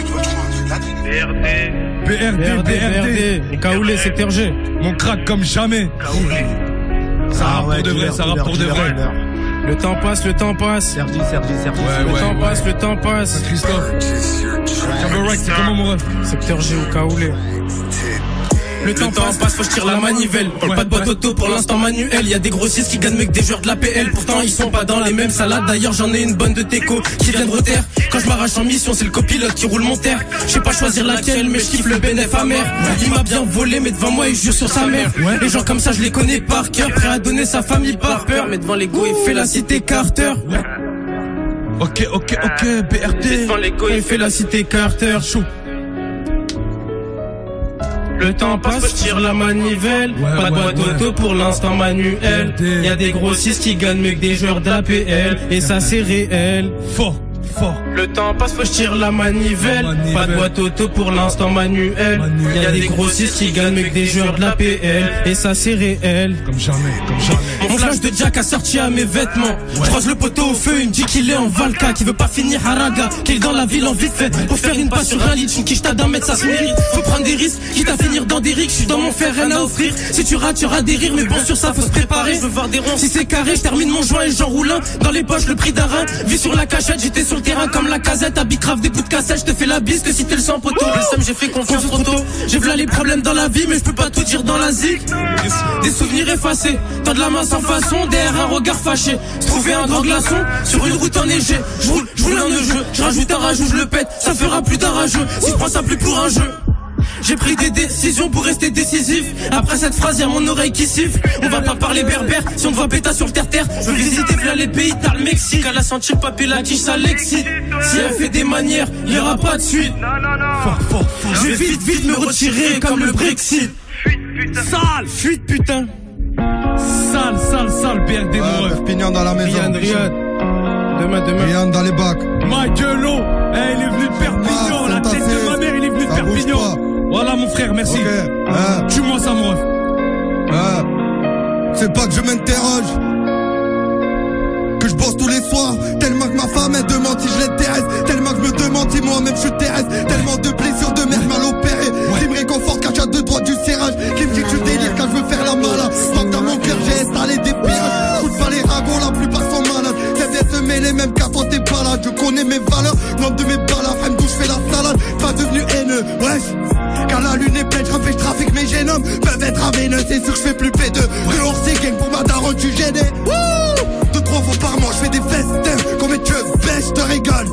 BRD. BRD, BRD. Et Kaoulé, secteur G. Mon crack comme jamais. Ça Ah rappe ouais, pour de vrai, ça rappe pour de vrai. Le temps passe, le temps passe. Sergi, Sergi, Sergi. Ouais, Le ouais, temps ouais. passe, le temps passe. Christophe. Cabaret, c'est comment mon ref? Secteur G ou Kaoulé. Le temps passe, faut que je tire la manivelle. Pas de boîte auto pour l'instant manuel. Y a des grossistes qui gagnent mieux que des joueurs de la PL. Pourtant, ils sont pas dans les mêmes salades. D'ailleurs, j'en ai une bonne de teco qui vient de reterre. Quand je m'arrache en mission, c'est le copilote qui roule mon terre. Je sais pas choisir laquelle, mais je kiffe le bénéf amer. Il m'a bien volé, mais devant moi, il jure sur sa mère. Les gens comme ça, je les connais par cœur. Prêt à donner sa famille par peur. Mais devant l'ego, il fait la cité Carter. Ok, ok, ok, BRD. Devant l'ego, il fait la cité Carter. Chaud. Le temps passe, je tire la manivelle. pas de ouais, boîte ouais. auto pour l'instant manuel. Y a des grossistes qui gagnent mieux que des joueurs d'APL. Et ça, c'est réel. Fort, fort. Le temps passe, faut que je tire la manivelle. Manivelle. Pas de boîte auto pour l'instant manuel. Manuel. Y a des grossistes qui gagnent que des joueurs de l'APL. Et ça, c'est réel. Comme jamais, comme jamais. Mon flash de Jack a sorti à mes vêtements. Je croise le poteau au feu, il me dit qu'il est en Valka, qui veut pas finir à Raga, qu'il est dans la ville en vite fait. Pour faire une passe sur un lit, une quiche t'as d'un mètre, ça se mérite. Faut prendre des risques, quitte à finir dans des rixes. Je suis dans mon fer, rien à offrir. Si tu rates, tu auras des rires, mais bon, sur ça, faut se préparer. Je veux voir des ronds. Si c'est carré, je termine mon joint et j'en roule un. Dans les poches, le prix d'un rein. Vis sur la cachette, j'étais sur le terrain comme la casette. Habit grave des bouts de cassette, je te fais la bise que si t'es le sang poteau. Le seum, j'ai fait confiance trop tôt. J'ai v'là les problèmes dans la vie, mais je peux pas tout dire dans la zik. Des souvenirs effacés, tant de la main sans façon, derrière un regard fâché. Trouver un grand glaçon sur une route enneigée. Je roule, je roule un jeu, je rajoute un rajout, je le pète, ça fera plus d'un rageux. Si je prends ça plus pour un jeu. J'ai pris des décisions pour rester décisif. Après cette phrase, y'a mon oreille qui siffle. On va pas parler berbère si on te voit péta sur le terre-terre. Je veux visiter v'là les pays, t'as le Mexique. Elle a senti le papier, la quiche, ça l'excite. Si elle fait des manières, y aura pas de suite. Je vais vite, vite me retirer comme le Brexit. Sale, fuite putain. Sale, sale, sale, BRD, mon ref. Pignon dans la maison. Riyad, Riyad. Demain, demain. Riyad dans les bacs. Ma gueule, oh. Eh, il est venu de Perpignan, mon frère, merci. Ok. Hein, Tue-moi ça, mon ref. hein. C'est pas que je m'interroge. Que je bosse tous les soirs. Tellement que ma femme elle demande si je l'intéresse. Tellement que je me demande si moi-même je suis terrestre. Tellement de blessures de merde mal opérées. Qui me réconforte quand j'ai deux droits du serrage. Qui me dit que je délire quand je veux faire la malade. Tant que dans mon cœur j'ai installé des pièges. Fout pas les ragots, la plupart sont malades. Se mêler même toi t'es pas là. Je connais mes valeurs, nombre de mes balles. Frère d'où je fais la salade. Pas devenu haineux, wesh. Quand la lune est pleine, je trafique mes génomes. Peuvent être aveineux, c'est sûr que je fais plus P2 Dehors c'est gang pour ma daronne, suis gêné. Deux, trois fois par mois, je fais des festins. Combien tu veux, je te régale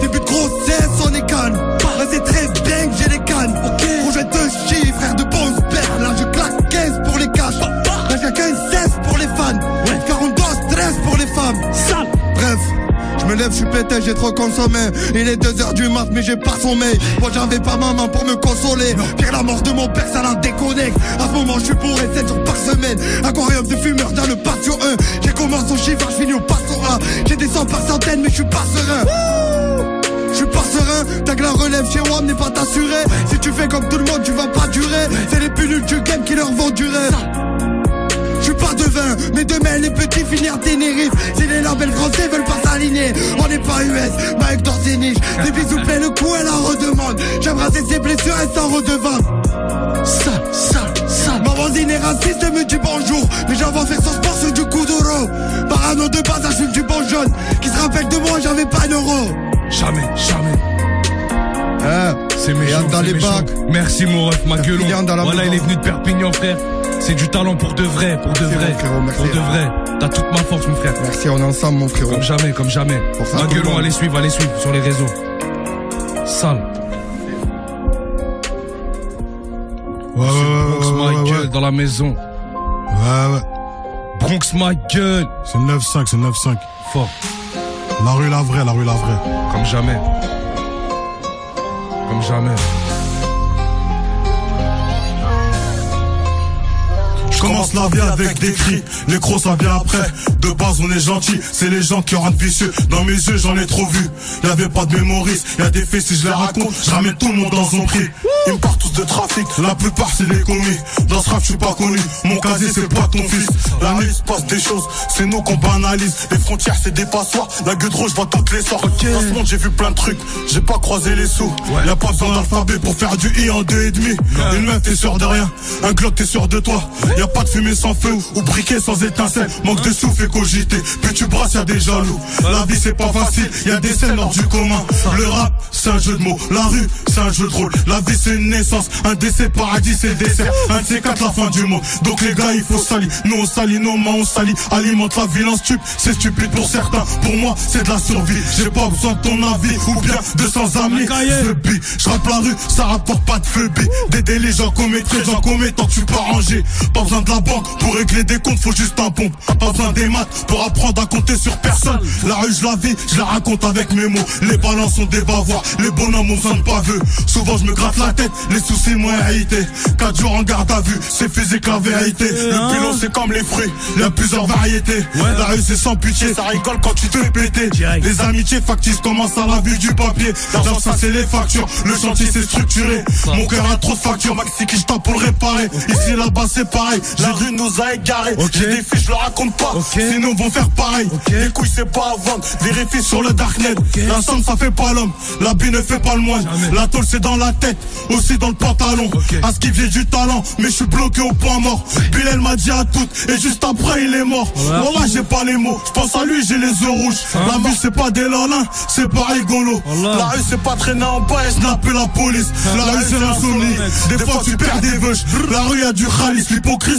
Début de grossesse, on est canne Là c'est très bien que j'ai les cannes. Projet de chiffres, frère de lève, je suis pété, j'ai trop consommé. Il est 2 heures du mat, mais j'ai pas sommeil. Moi j'avais pas ma main pour me consoler. Pire la mort de mon père, ça la déconnecte. À ce moment, je suis bourré 7 jours par semaine. Aquarium de fumeurs dans le patio 1. J'ai commencé au chiffre, je finis au passo 1. J'ai des 100 par centaines, mais je suis pas serein. Je suis pas serein, que la relève chez WAM n'est pas assurée. Si tu fais comme tout le monde, tu vas pas durer. C'est les nuls du game qui leur vont durer. Mais demain les petits finir à Ténérife. Si les labels français veulent pas s'aligner, on n'est pas US, Mike dans ses niches. Des bisous plein le cou, elle en redemande. Raser ses blessures, elle s'en redevance. Ça, ça, ça. Ma voisine est raciste, elle me dit bonjour. Mais j'avance faire son sport sur du coup d'euro. Parano de base, je du bon jaune. Qui se rappelle de moi, j'avais pas un euro. Jamais, jamais. Hein, C'est méchant, dans les méchant. bacs. Merci mon ref, ma gueule. Perpignan dans la Voilà, il est venu de Perpignan, frère. C'est du talent pour de vrai, pour de vrai. mon frérot, merci. Pour de vrai. T'as toute ma force, mon frère. Merci, on est ensemble, mon frérot. Comme jamais, comme jamais. Pour ça, monde. allez suivre, allez suivre sur les réseaux. Sale. Ouais, ouais, Bronx, ouais, ma gueule, dans la maison. Ouais, ouais. Bronx, ma gueule. C'est 9-5, c'est 9-5. Fort. La rue la vraie, la rue la vraie. Comme jamais. Comme jamais. Commence la vie avec des cris, les crocs ça vient après. De base on est gentil, c'est les gens qui rendent vicieux. Dans mes yeux j'en ai trop vu, y avait pas de mémorise, y a des faits si je les raconte, je ramène tout le monde dans son prix. Ils me partent tous de trafic, la plupart c'est des commis. Dans ce rap je suis pas connu, mon casier c'est pas ton fils. La nuit il se passe des choses, c'est nous qu'on banalise. Les frontières c'est des passoires, la gueule rouge va toutes les sortes. Dans ce monde j'ai vu plein de trucs, j'ai pas croisé les sous. Y a pas besoin d'alphabet pour faire du i en deux et demi. Une meuf t'es sûr de rien, un glock t'es sûr de toi. Pas de fumée sans feu ou briquet sans étincelle. Manque de souffle et cogiter, puis tu brasses y a des jaloux. La vie c'est pas facile, y a des scènes hors du commun. Le rap c'est un jeu de mots, la rue c'est un jeu de rôle. La vie c'est une naissance, un décès paradis c'est dessert. Un de ces quatre la fin du monde. Donc les gars il faut salir, nous on salit, nos mains on salit. Alimente la violence stup, c'est stupide pour certains. Pour moi c'est de la survie, j'ai pas besoin de ton avis ou bien de sans amis. Phobie, je rappe la rue, ça rapporte pas de phobie. D'aider les gens commettraient, j'en commets tant que tu pas rangé. Pas besoin de la banque pour régler des comptes, faut juste un pompe. Pas besoin des maths pour apprendre à compter sur personne. La rue je la vis, je la raconte avec mes mots. Les balances sont des bavoirs, les bonhommes ont besoin de paveux. Souvent je me gratte la tête, les soucis moins hérités. Quatre jours en garde à vue, c'est physique la vérité. Le pilon c'est comme les fruits, il y a plusieurs variétés. La rue c'est sans pitié, ça rigole quand tu te fais péter. Les amitiés factices commencent à la vue du papier. L'argent ça c'est les factures, le chantier c'est structuré. Mon cœur a trop de factures, maxi qui je tape pour le réparer. Ici là-bas c'est pareil, la rue nous a égarés. J'ai des fiches, je le raconte pas, sinon vont faire pareil. Les couilles c'est pas à vendre, vérifie sur le darknet. La somme ça fait pas l'homme, la bille ne fait pas le moine. La tôle c'est dans la tête, aussi dans le pantalon. À ce qu'il j'ai du talent, mais je suis bloqué au point mort. Bilal m'a dit à toutes, et juste après il est mort. Voilà, j'ai pas les mots, je pense à lui, j'ai les yeux rouges. La vie c'est pas des lalins, c'est pas rigolo. La rue c'est pas traîner en bas. Et snapper la police. La rue c'est l'insomnie, des fois tu perds des veuches. La rue a du ralice, l'hypocrisie,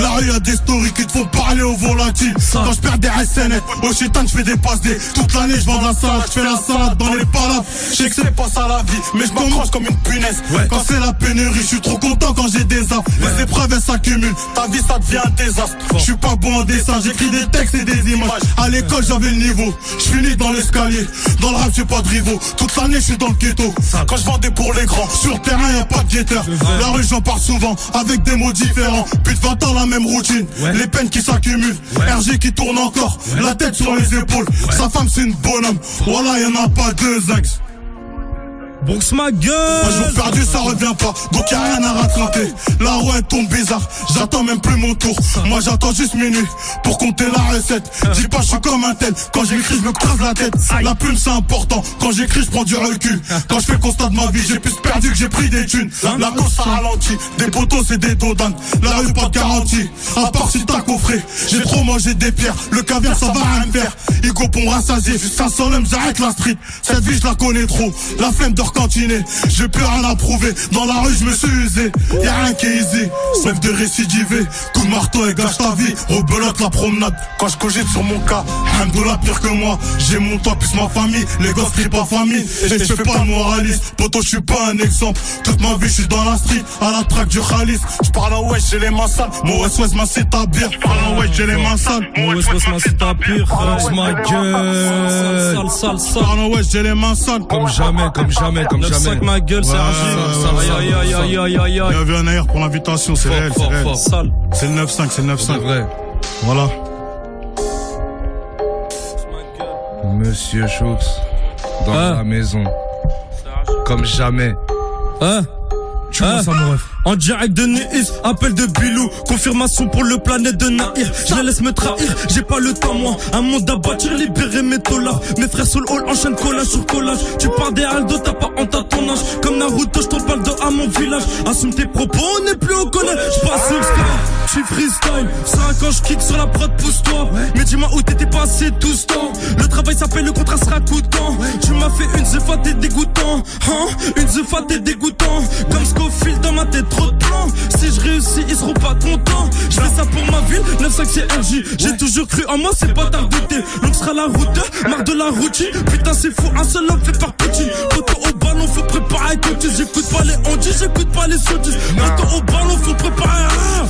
la rue a des stories qui te font parler au volatile. Quand je perds des SNF, au chétan je fais des passes des. Toute l'année je vends de la salade, je fais la salade dans les palabres. Je sais que c'est pas ça la vie, mais je m'accroche comme une punaise. Quand c'est la pénurie, je suis trop content quand j'ai des affres. Les épreuves elles s'accumulent, ta vie ça devient un désastre. Je suis pas bon en dessin, j'écris des textes et des images. À l'école j'avais le niveau, je finis dans l'escalier. Dans le rap j'ai pas de rivaux, toute l'année je suis dans le ghetto. Quand je vendais pour les grands, sur terrain y a pas de guetteur. La rue j'en parle souvent, avec des mots différents. Plus de 20 ans la même routine, les peines qui s'accumulent. RG qui tourne encore, la tête sur les épaules. Sa femme c'est une bonhomme, voilà y en a pas deux axes. Bourse ma gueule. Un jour perdu ça revient pas. Donc y'a rien à rattraper La roue elle tombe bizarre. J'attends même plus mon tour. Moi j'attends juste minuit Pour compter la recette. Dis pas je suis comme un tel. Quand j'écris je me crase la tête. La plume c'est important. Quand j'écris je prends du recul. Quand je fais constat de ma vie J'ai plus perdu que j'ai pris des thunes. La course ça ralentit Des poteaux c'est des dodanes La rue pas de garantie. À part si t'as coffré J'ai trop mangé des pierres. Le caviar ça va rien me faire. Igo pour me rassasier Jusqu'à Solem j'arrête la street. Cette vie je la connais trop. La flemme de recantiner J'ai plus rien à prouver. Dans la rue je me suis usé. Y'a rien qui est easy. Sauf de récidiver Coup de marteau et gâche ta vie. Rebelote la promenade. Quand je cogite sur mon cas Hamdoullah pire que moi. J'ai mon toit plus ma famille. Les gosses crient pas famille. Et je fais pas le moraliste. Poto je suis pas un exemple. Toute ma vie je suis dans la street. À la traque du Khalis. Je parle en wesh j'ai les mains sales. Mon West West m'a c'est ta bière Je parle en wesh j'ai les mains sales. Mon West West m'a c'est ta pire. Ma gueule Sale sale sale Parle en wesh j'ai les mains sales. Comme jamais, comme jamais, comme jamais 9-5 ma gueule c'est Aïe aïe aïe aïe aïe aïe Bien vu un ailleurs pour l'invitation, c'est réel, c'est réel. C'est le 9-5, c'est le 9-5. C'est vrai. Voilà. Monsieur Schultz, dans Hein la maison. Comme jamais. Hein tu vois ça, mon ref En direct de Nice, appel de Bilou, confirmation pour le planète de Naïr. Je les laisse me trahir, j'ai pas le temps, moi. Un monde à bâtir, libérer mes dollars. Mes frères sous le hall enchaînent collage sur collage. Tu parles des Aldo, t'as pas honte à ton âge. Comme Naruto, je t'en parle de à mon village. Assume tes propos, on n'est plus au collège. Je passe sur sky, je suis freestyle. 5 ans, je kick sur la prod, pousse-toi. Mais dis-moi où t'étais passé tout ce temps. Le travail s'appelle le contrat sera coûtant. Tu m'as fait une zefa, t'es dégoûtant. Hein? Une zefa, t'es dégoûtant. Comme Scofield dans ma tête, trop de plans. Si je réussis, ils seront pas contents. Je fais ça pour ma ville, 9-5 c'est RJ. J'ai toujours cru en moi, c'est pas douté. Donc sera la route, marre de la routine. Putain, c'est fou, un seul homme fait par Poutine. Photo au ballon, faut préparer coach. J'écoute pas les ondis, j'écoute pas les sottises. Photo au ballon, faut préparer. Hein?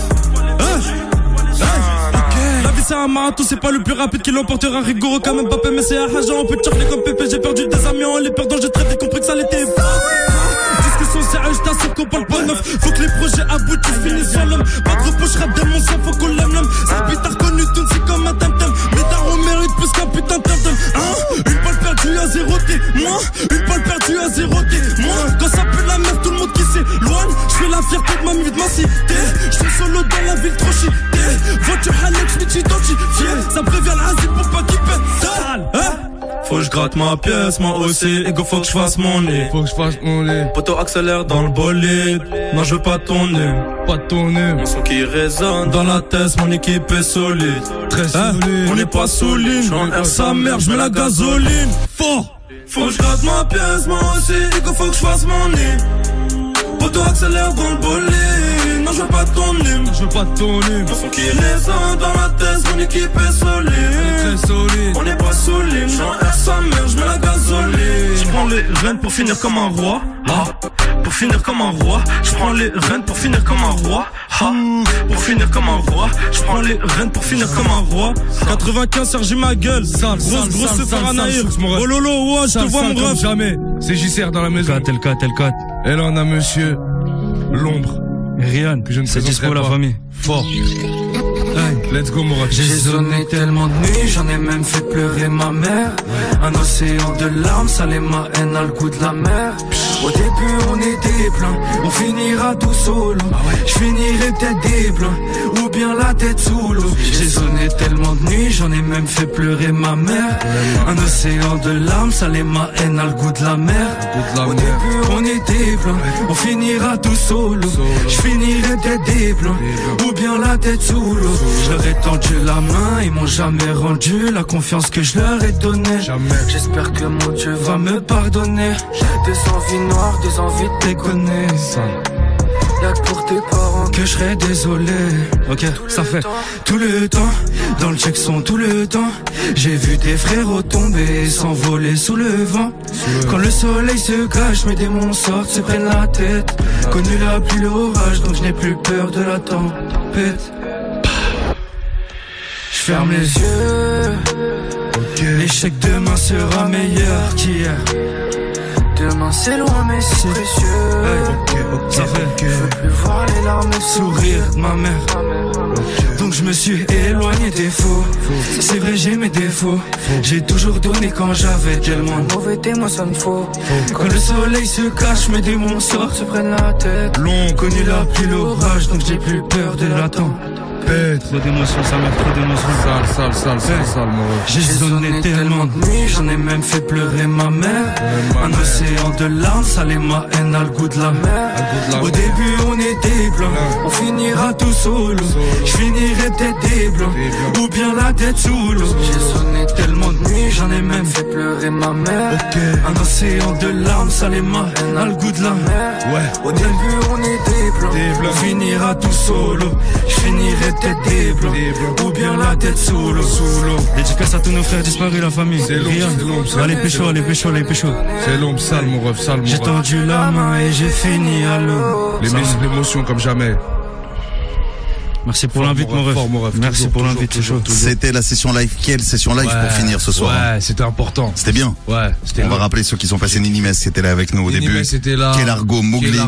Hein? La vie c'est un marathon, c'est pas le plus rapide qui l'emportera rigoureux comme Mbappé, mais c'est un agent, on peut charger comme Pépé, j'ai perdu des amis en les perdant, j'ai très vite compris que ça l'était pas. Sérieux, je t'assure qu'on parle pas neuf. Faut que les projets aboutissent, finissent sur l'homme. Pas repos, je rappe de mon sang, faut qu'on l'aime l'homme. C'est bêtard connu, tout c'est comme un tam-tam. Mais Daron mérite plus qu'un putain de tam-tam. Hein? Une balle perdue à zéro T. Moi, une balle perdue à zéro T. Moi, quand ça pue la merde, tout le monde qui s'éloigne. Je fais la fierté de ma vie, de ma cité. Je suis solo dans la ville trop cheatée. Voiture Alex, je m'identifié. Ça prévient l'asile pour pas qu'il pète. Hein? Faut que je gratte ma pièce, moi aussi, et go faut que je fasse mon nez. Faut que je fasse mon nez. Poto accélère dans le bolide. Non, je veux pas tourner. Pas tourner. Mon son qui résonne dans la tête, mon équipe est solide. Très Hein? solide. On n'est pas souligne. J'en air sa mère, je mets la gasoline. Fort. Faut que je gratte ma pièce, moi aussi, et go faut que je fasse mon nez. Poto accélère dans le bolide. Non, je veux pas tourner. Je veux pas tourner. Mon son qui résonne dans la tête, mon équipe est solide. Très solide. On n'est pas souligne, j'en air sa mère, je mets la gasoline. Je prends les rênes pour finir comme un roi. Ah. Pour finir comme un roi, je prends les rênes pour finir comme un roi. Ah. Pour finir comme un roi, je prends les rênes pour finir comme un roi. 95, Sergi ma gueule. Sale, Grosse, grosse sale, faire. Oh lolo, ouais, je te vois mon comme ref. jamais. C'est JCR dans la maison. Tel 4, tel 4. Et là, on a monsieur L'ombre. Rian, Que je ne c'est dispo la famille. Fort. Let's go, mon ref. J'ai zoné tellement de nuits, j'en ai même fait pleurer ma mère. Un océan de larmes, ça ma haine a le goût de la mer. Au début, on était plein, on finira tout solo. Je finirai peut-être des blancs, ou bien la tête sous l'eau. J'ai zoné tellement de nuits, j'en ai même fait pleurer ma mère. Un océan de larmes, ça les ma haine a le goût de la mer. Au début, on était plein, on finira tout solo. Je finirai peut-être des blancs, ou bien la tête sous l'eau. Je leur ai tendu la main, ils m'ont jamais rendu la confiance que je leur ai donnée. J'espère que mon Dieu va me pardonner. Des envies noires, des envies de déconner. Y'a que pour tes parents que je serais désolé. Ok, ça fait. Tout le temps, dans le check son tout le temps. J'ai vu des frérots tomber, s'envoler sous le vent. Quand le soleil se cache, mes démons sortent, se prennent la tête. Connu la pluie, l'orage, donc je n'ai plus peur de la tempête. Je ferme les yeux. L'échec demain sera meilleur qu'hier. Demain c'est loin mais c'est précieux. Ça fait. Je veux plus voir les larmes sourire de ma mère. Donc je me suis éloigné des faux. C'est vrai j'ai mes défauts. J'ai toujours donné quand j'avais tellement de mauvais témoins ça me faut. Quand le soleil se cache, mes démons sortent, se prennent la tête. Long Connu la pluie, l'orage, donc j'ai plus peur de la Trop d'émotions, ça m'a trop d'émotions. Sale, sale, sale, sale, sale, mon ref. J'ai zoné tellement de nuits, j'en ai même fait pleurer ma mère. Un océan de larmes, ça les ma haine a le goût de la mer. Au début on était blancs, on finira tout solo. Je finirai peut-être des blancs, ou bien la tête sous l'eau. J'ai sonné tellement de nuits, j'en ai même fait pleurer ma mère. Un océan de larmes, ça les ma haine a le goût de la mer. Ouais. Au début on était blancs, on finira tout solo. Je des blancs, ou bien la tête sous l'eau. Dédicace à tous nos frères disparus, la famille. C'est l'ombre, c'est Allez pécho, allez pécho, allez pécho. C'est l'ombre, sale, mon ref, sale, mon J'ai tendu la main et j'ai fini à l'eau. Les L'émotion comme jamais. Merci pour l'invite, mon ref. Merci pour l'invite. C'était la session live. Quelle session live pour finir ce soir Ouais, c'était important. C'était bien. Ouais, c'était On va long. rappeler ceux qui sont passés. Ninimes qui était là avec nous au Ninimes début. était là. Kelargo, Mougli.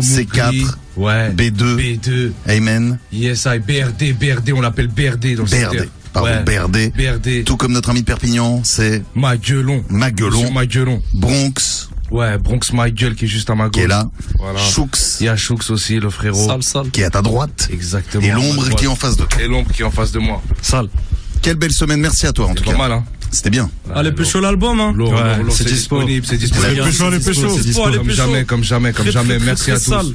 C4, Ouais. B2, B2. Amen, Yes, I, BRD, BRD, on l'appelle BRD dans le BRD. Pardon, Ouais. BRD. BRD. Tout comme notre ami de Perpignan, c'est Maguelon. Maguelon. Maguelon. Bronx, Ouais, Bronx My Gueule qui est juste à ma gauche. qui est là. Voilà. Choux, Il y a Choux aussi, le frérot. Sale, sale. qui est à ta droite. Exactement. Et l'ombre qui est en face de toi. Et l'ombre qui est en face de moi. Sale. Quelle belle semaine. Merci à toi, en tout Pas cas. mal, hein. C'était bien. Allez pécho l'album hein. Ouais, c'est c'est dispo. disponible, c'est disponible. Allez, pécho, Allez, comme jamais, comme jamais, comme jamais. Merci à tous.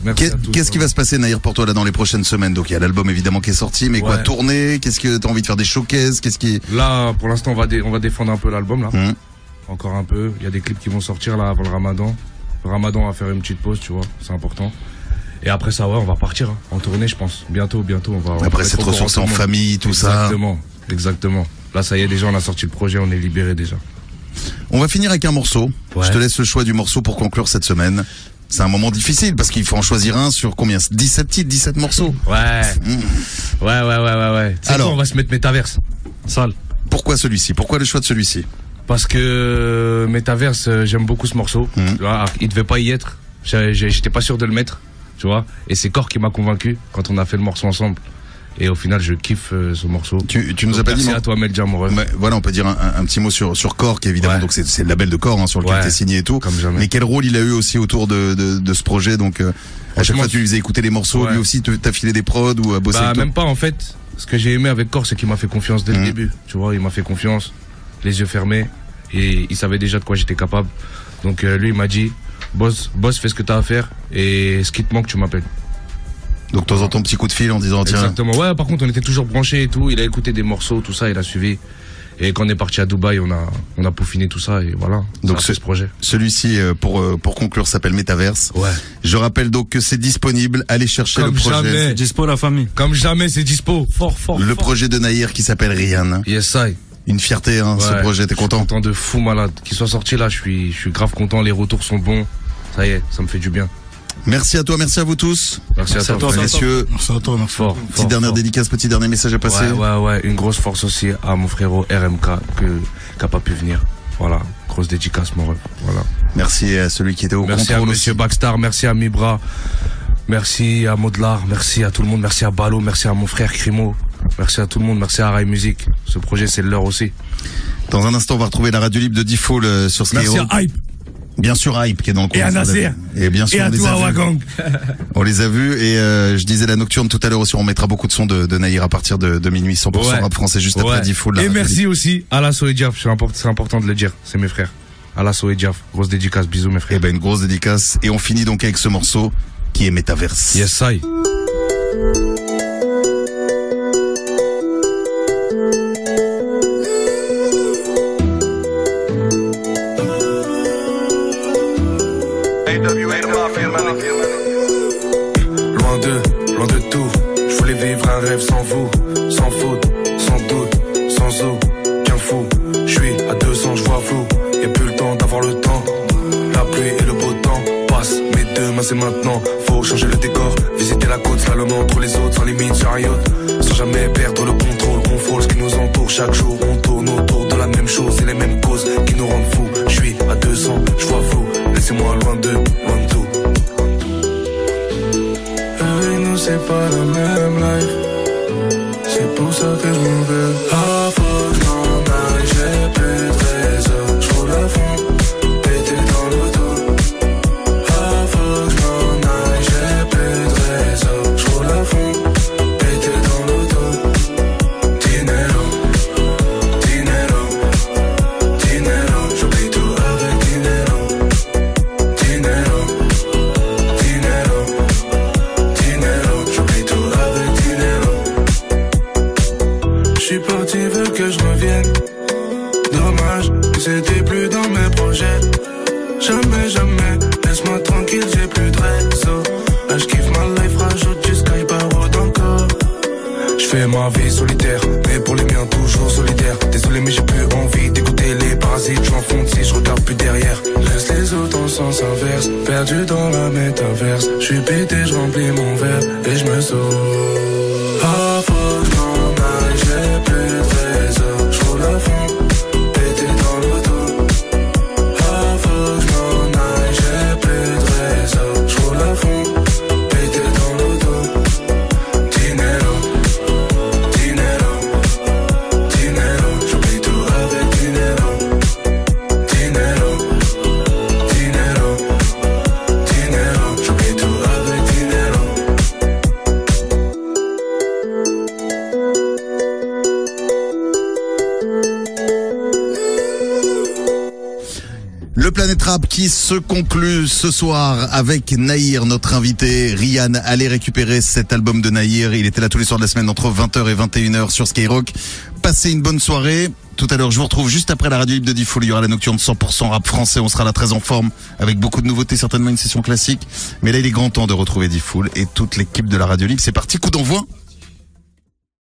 Qu'est-ce qui va se passer, Naïr, pour toi, là, dans les prochaines semaines? Donc, il y a l'album, évidemment, qui est sorti, mais quoi, tourner? Qu'est-ce que t'as envie de faire des showcases? Qu'est-ce qui... Là, pour l'instant, on va, dé- on va défendre un peu l'album, là. Hum. Encore un peu. Il y a des clips qui vont sortir, là, avant le ramadan. Le ramadan, on va faire une petite pause, tu vois. C'est important. Et après ça, ouais, on va partir hein, en tournée, je pense. Bientôt, bientôt, on va. Après, c'est ressourcer en famille, tout ça. Exactement, exactement. Là, ça y est, déjà, on a sorti le projet, on est libéré déjà. On va finir avec un morceau. Ouais. Je te laisse le choix du morceau pour conclure cette semaine. C'est un moment difficile parce qu'il faut en choisir un sur combien? 17 titres, 17 morceaux? Ouais. Ouais, ouais, ouais, ouais, ouais. Tu sais Alors. quoi, on va se mettre métaverse. Sale. Pourquoi celui-ci? Pourquoi le choix de celui-ci? Parce que Métaverse, euh, j'aime beaucoup ce morceau. Tu vois, Il devait pas y être. J'étais pas sûr de le mettre, tu vois. Et c'est Cor qui m'a convaincu quand on a fait le morceau ensemble. Et au final, je kiffe euh, ce morceau. Tu, tu nous Donc, as pas dit merci à toi, Melja, mon ref. Ouais, voilà, on peut dire un, un- un petit mot sur sur Cork évidemment. Donc c'est c'est le label de Cork hein, sur lequel Ouais, t'es signé et tout. comme jamais. Mais quel rôle il a eu aussi autour de de, de ce projet? Donc euh, à chaque fois tu lui faisais écouter les morceaux, ouais. lui aussi tu- t'as filé des prods ou à bosser Bah, avec même pas en fait. Ce que j'ai aimé avec Cor, c'est qu'il m'a fait confiance dès le début. Tu vois, il m'a fait confiance, les yeux fermés, et il savait déjà de quoi j'étais capable. Donc euh, lui, il m'a dit, boss, boss, fais ce que t'as à faire, et ce qui te manque, tu m'appelles. Donc de temps en temps petit coup de fil en disant tiens. Exactement. Ouais, par contre, on était toujours branchés et tout. Il a écouté des morceaux, tout ça, il a suivi. Et quand on est parti à Dubaï, on a, on a peaufiné tout ça, et voilà. Donc c'est ce projet. Celui-ci, euh, pour euh, pour conclure, s'appelle Metaverse. Ouais. Je rappelle donc que c'est disponible. Allez chercher Comme le projet. jamais. Dispo la famille. Comme jamais, c'est dispo. Fort, fort. Le fort. projet de Naïr qui s'appelle Rihanna. Yes, I. Une fierté, hein, ce projet. T'es content? Content de fou malade. Qu'il soit sorti là, je suis, je suis grave content. Les retours sont bons. Ça y est, ça me fait du bien. Merci à toi, merci à vous tous. Merci, à toi, frère. messieurs. Merci à toi, merci. Fort. Petite dernière fort. dédicace, petit dernier message à passer. Ouais, ouais, ouais. Une grosse force aussi à mon frérot RMK que, qui a pas pu venir. Voilà. Grosse dédicace, mon ref. Voilà. Merci à celui qui était au Merci à contrôle Monsieur aussi. Backstar, merci à Mibra, merci à Modelar, merci à tout le monde, merci à Balo, merci à mon frère Crimo, merci à tout le monde, merci à Rai Music. Ce projet, c'est le leur aussi. Dans un instant, on va retrouver la radio libre de Default euh, sur Merci Skyrock. à Hype Bien sûr, Hype qui est dans le coin. et à Nasser Et bien sûr, et on à les toi, a vus. Wagang. On les a vus et euh, je disais la nocturne tout à l'heure aussi. On mettra beaucoup de sons de, de Naïr à partir de, de minuit, 100% Ouais. rap français juste après Ouais. Default. la Et merci aussi à et Diaf, c'est import- c'est important de le dire, c'est mes frères. À et Diaf, grosse dédicace, bisous mes frères. Eh ben une grosse dédicace et on finit donc avec ce morceau qui est Metaverse. Yes, I. rêve sans vous, sans faute, sans doute, sans aucun fou. Je suis à 200, je vois flou. Y'a plus le temps d'avoir le temps. La pluie et le beau temps passent. Mais demain c'est maintenant. Faut changer le décor. Visiter la côte, slalom entre les autres, sans limite, yacht. Sans jamais perdre le contrôle. On ce qui nous entoure. Chaque jour on tourne autour de la même chose et les mêmes causes qui nous rendent fous. Je suis à 200, je vois flou. Laissez-moi loin de, loin de tout. C'est pas la même life conclut ce soir avec Naïr, notre invité. Rian, allez récupérer cet album de Naïr. Il était là tous les soirs de la semaine entre 20h et 21h sur Skyrock. Passez une bonne soirée. Tout à l'heure, je vous retrouve juste après la radio libre de Diffoul. Il y aura la nocturne 100% rap français. On sera là très en forme avec beaucoup de nouveautés, certainement une session classique. Mais là, il est grand temps de retrouver Diffoul et toute l'équipe de la radio libre. C'est parti, coup d'envoi.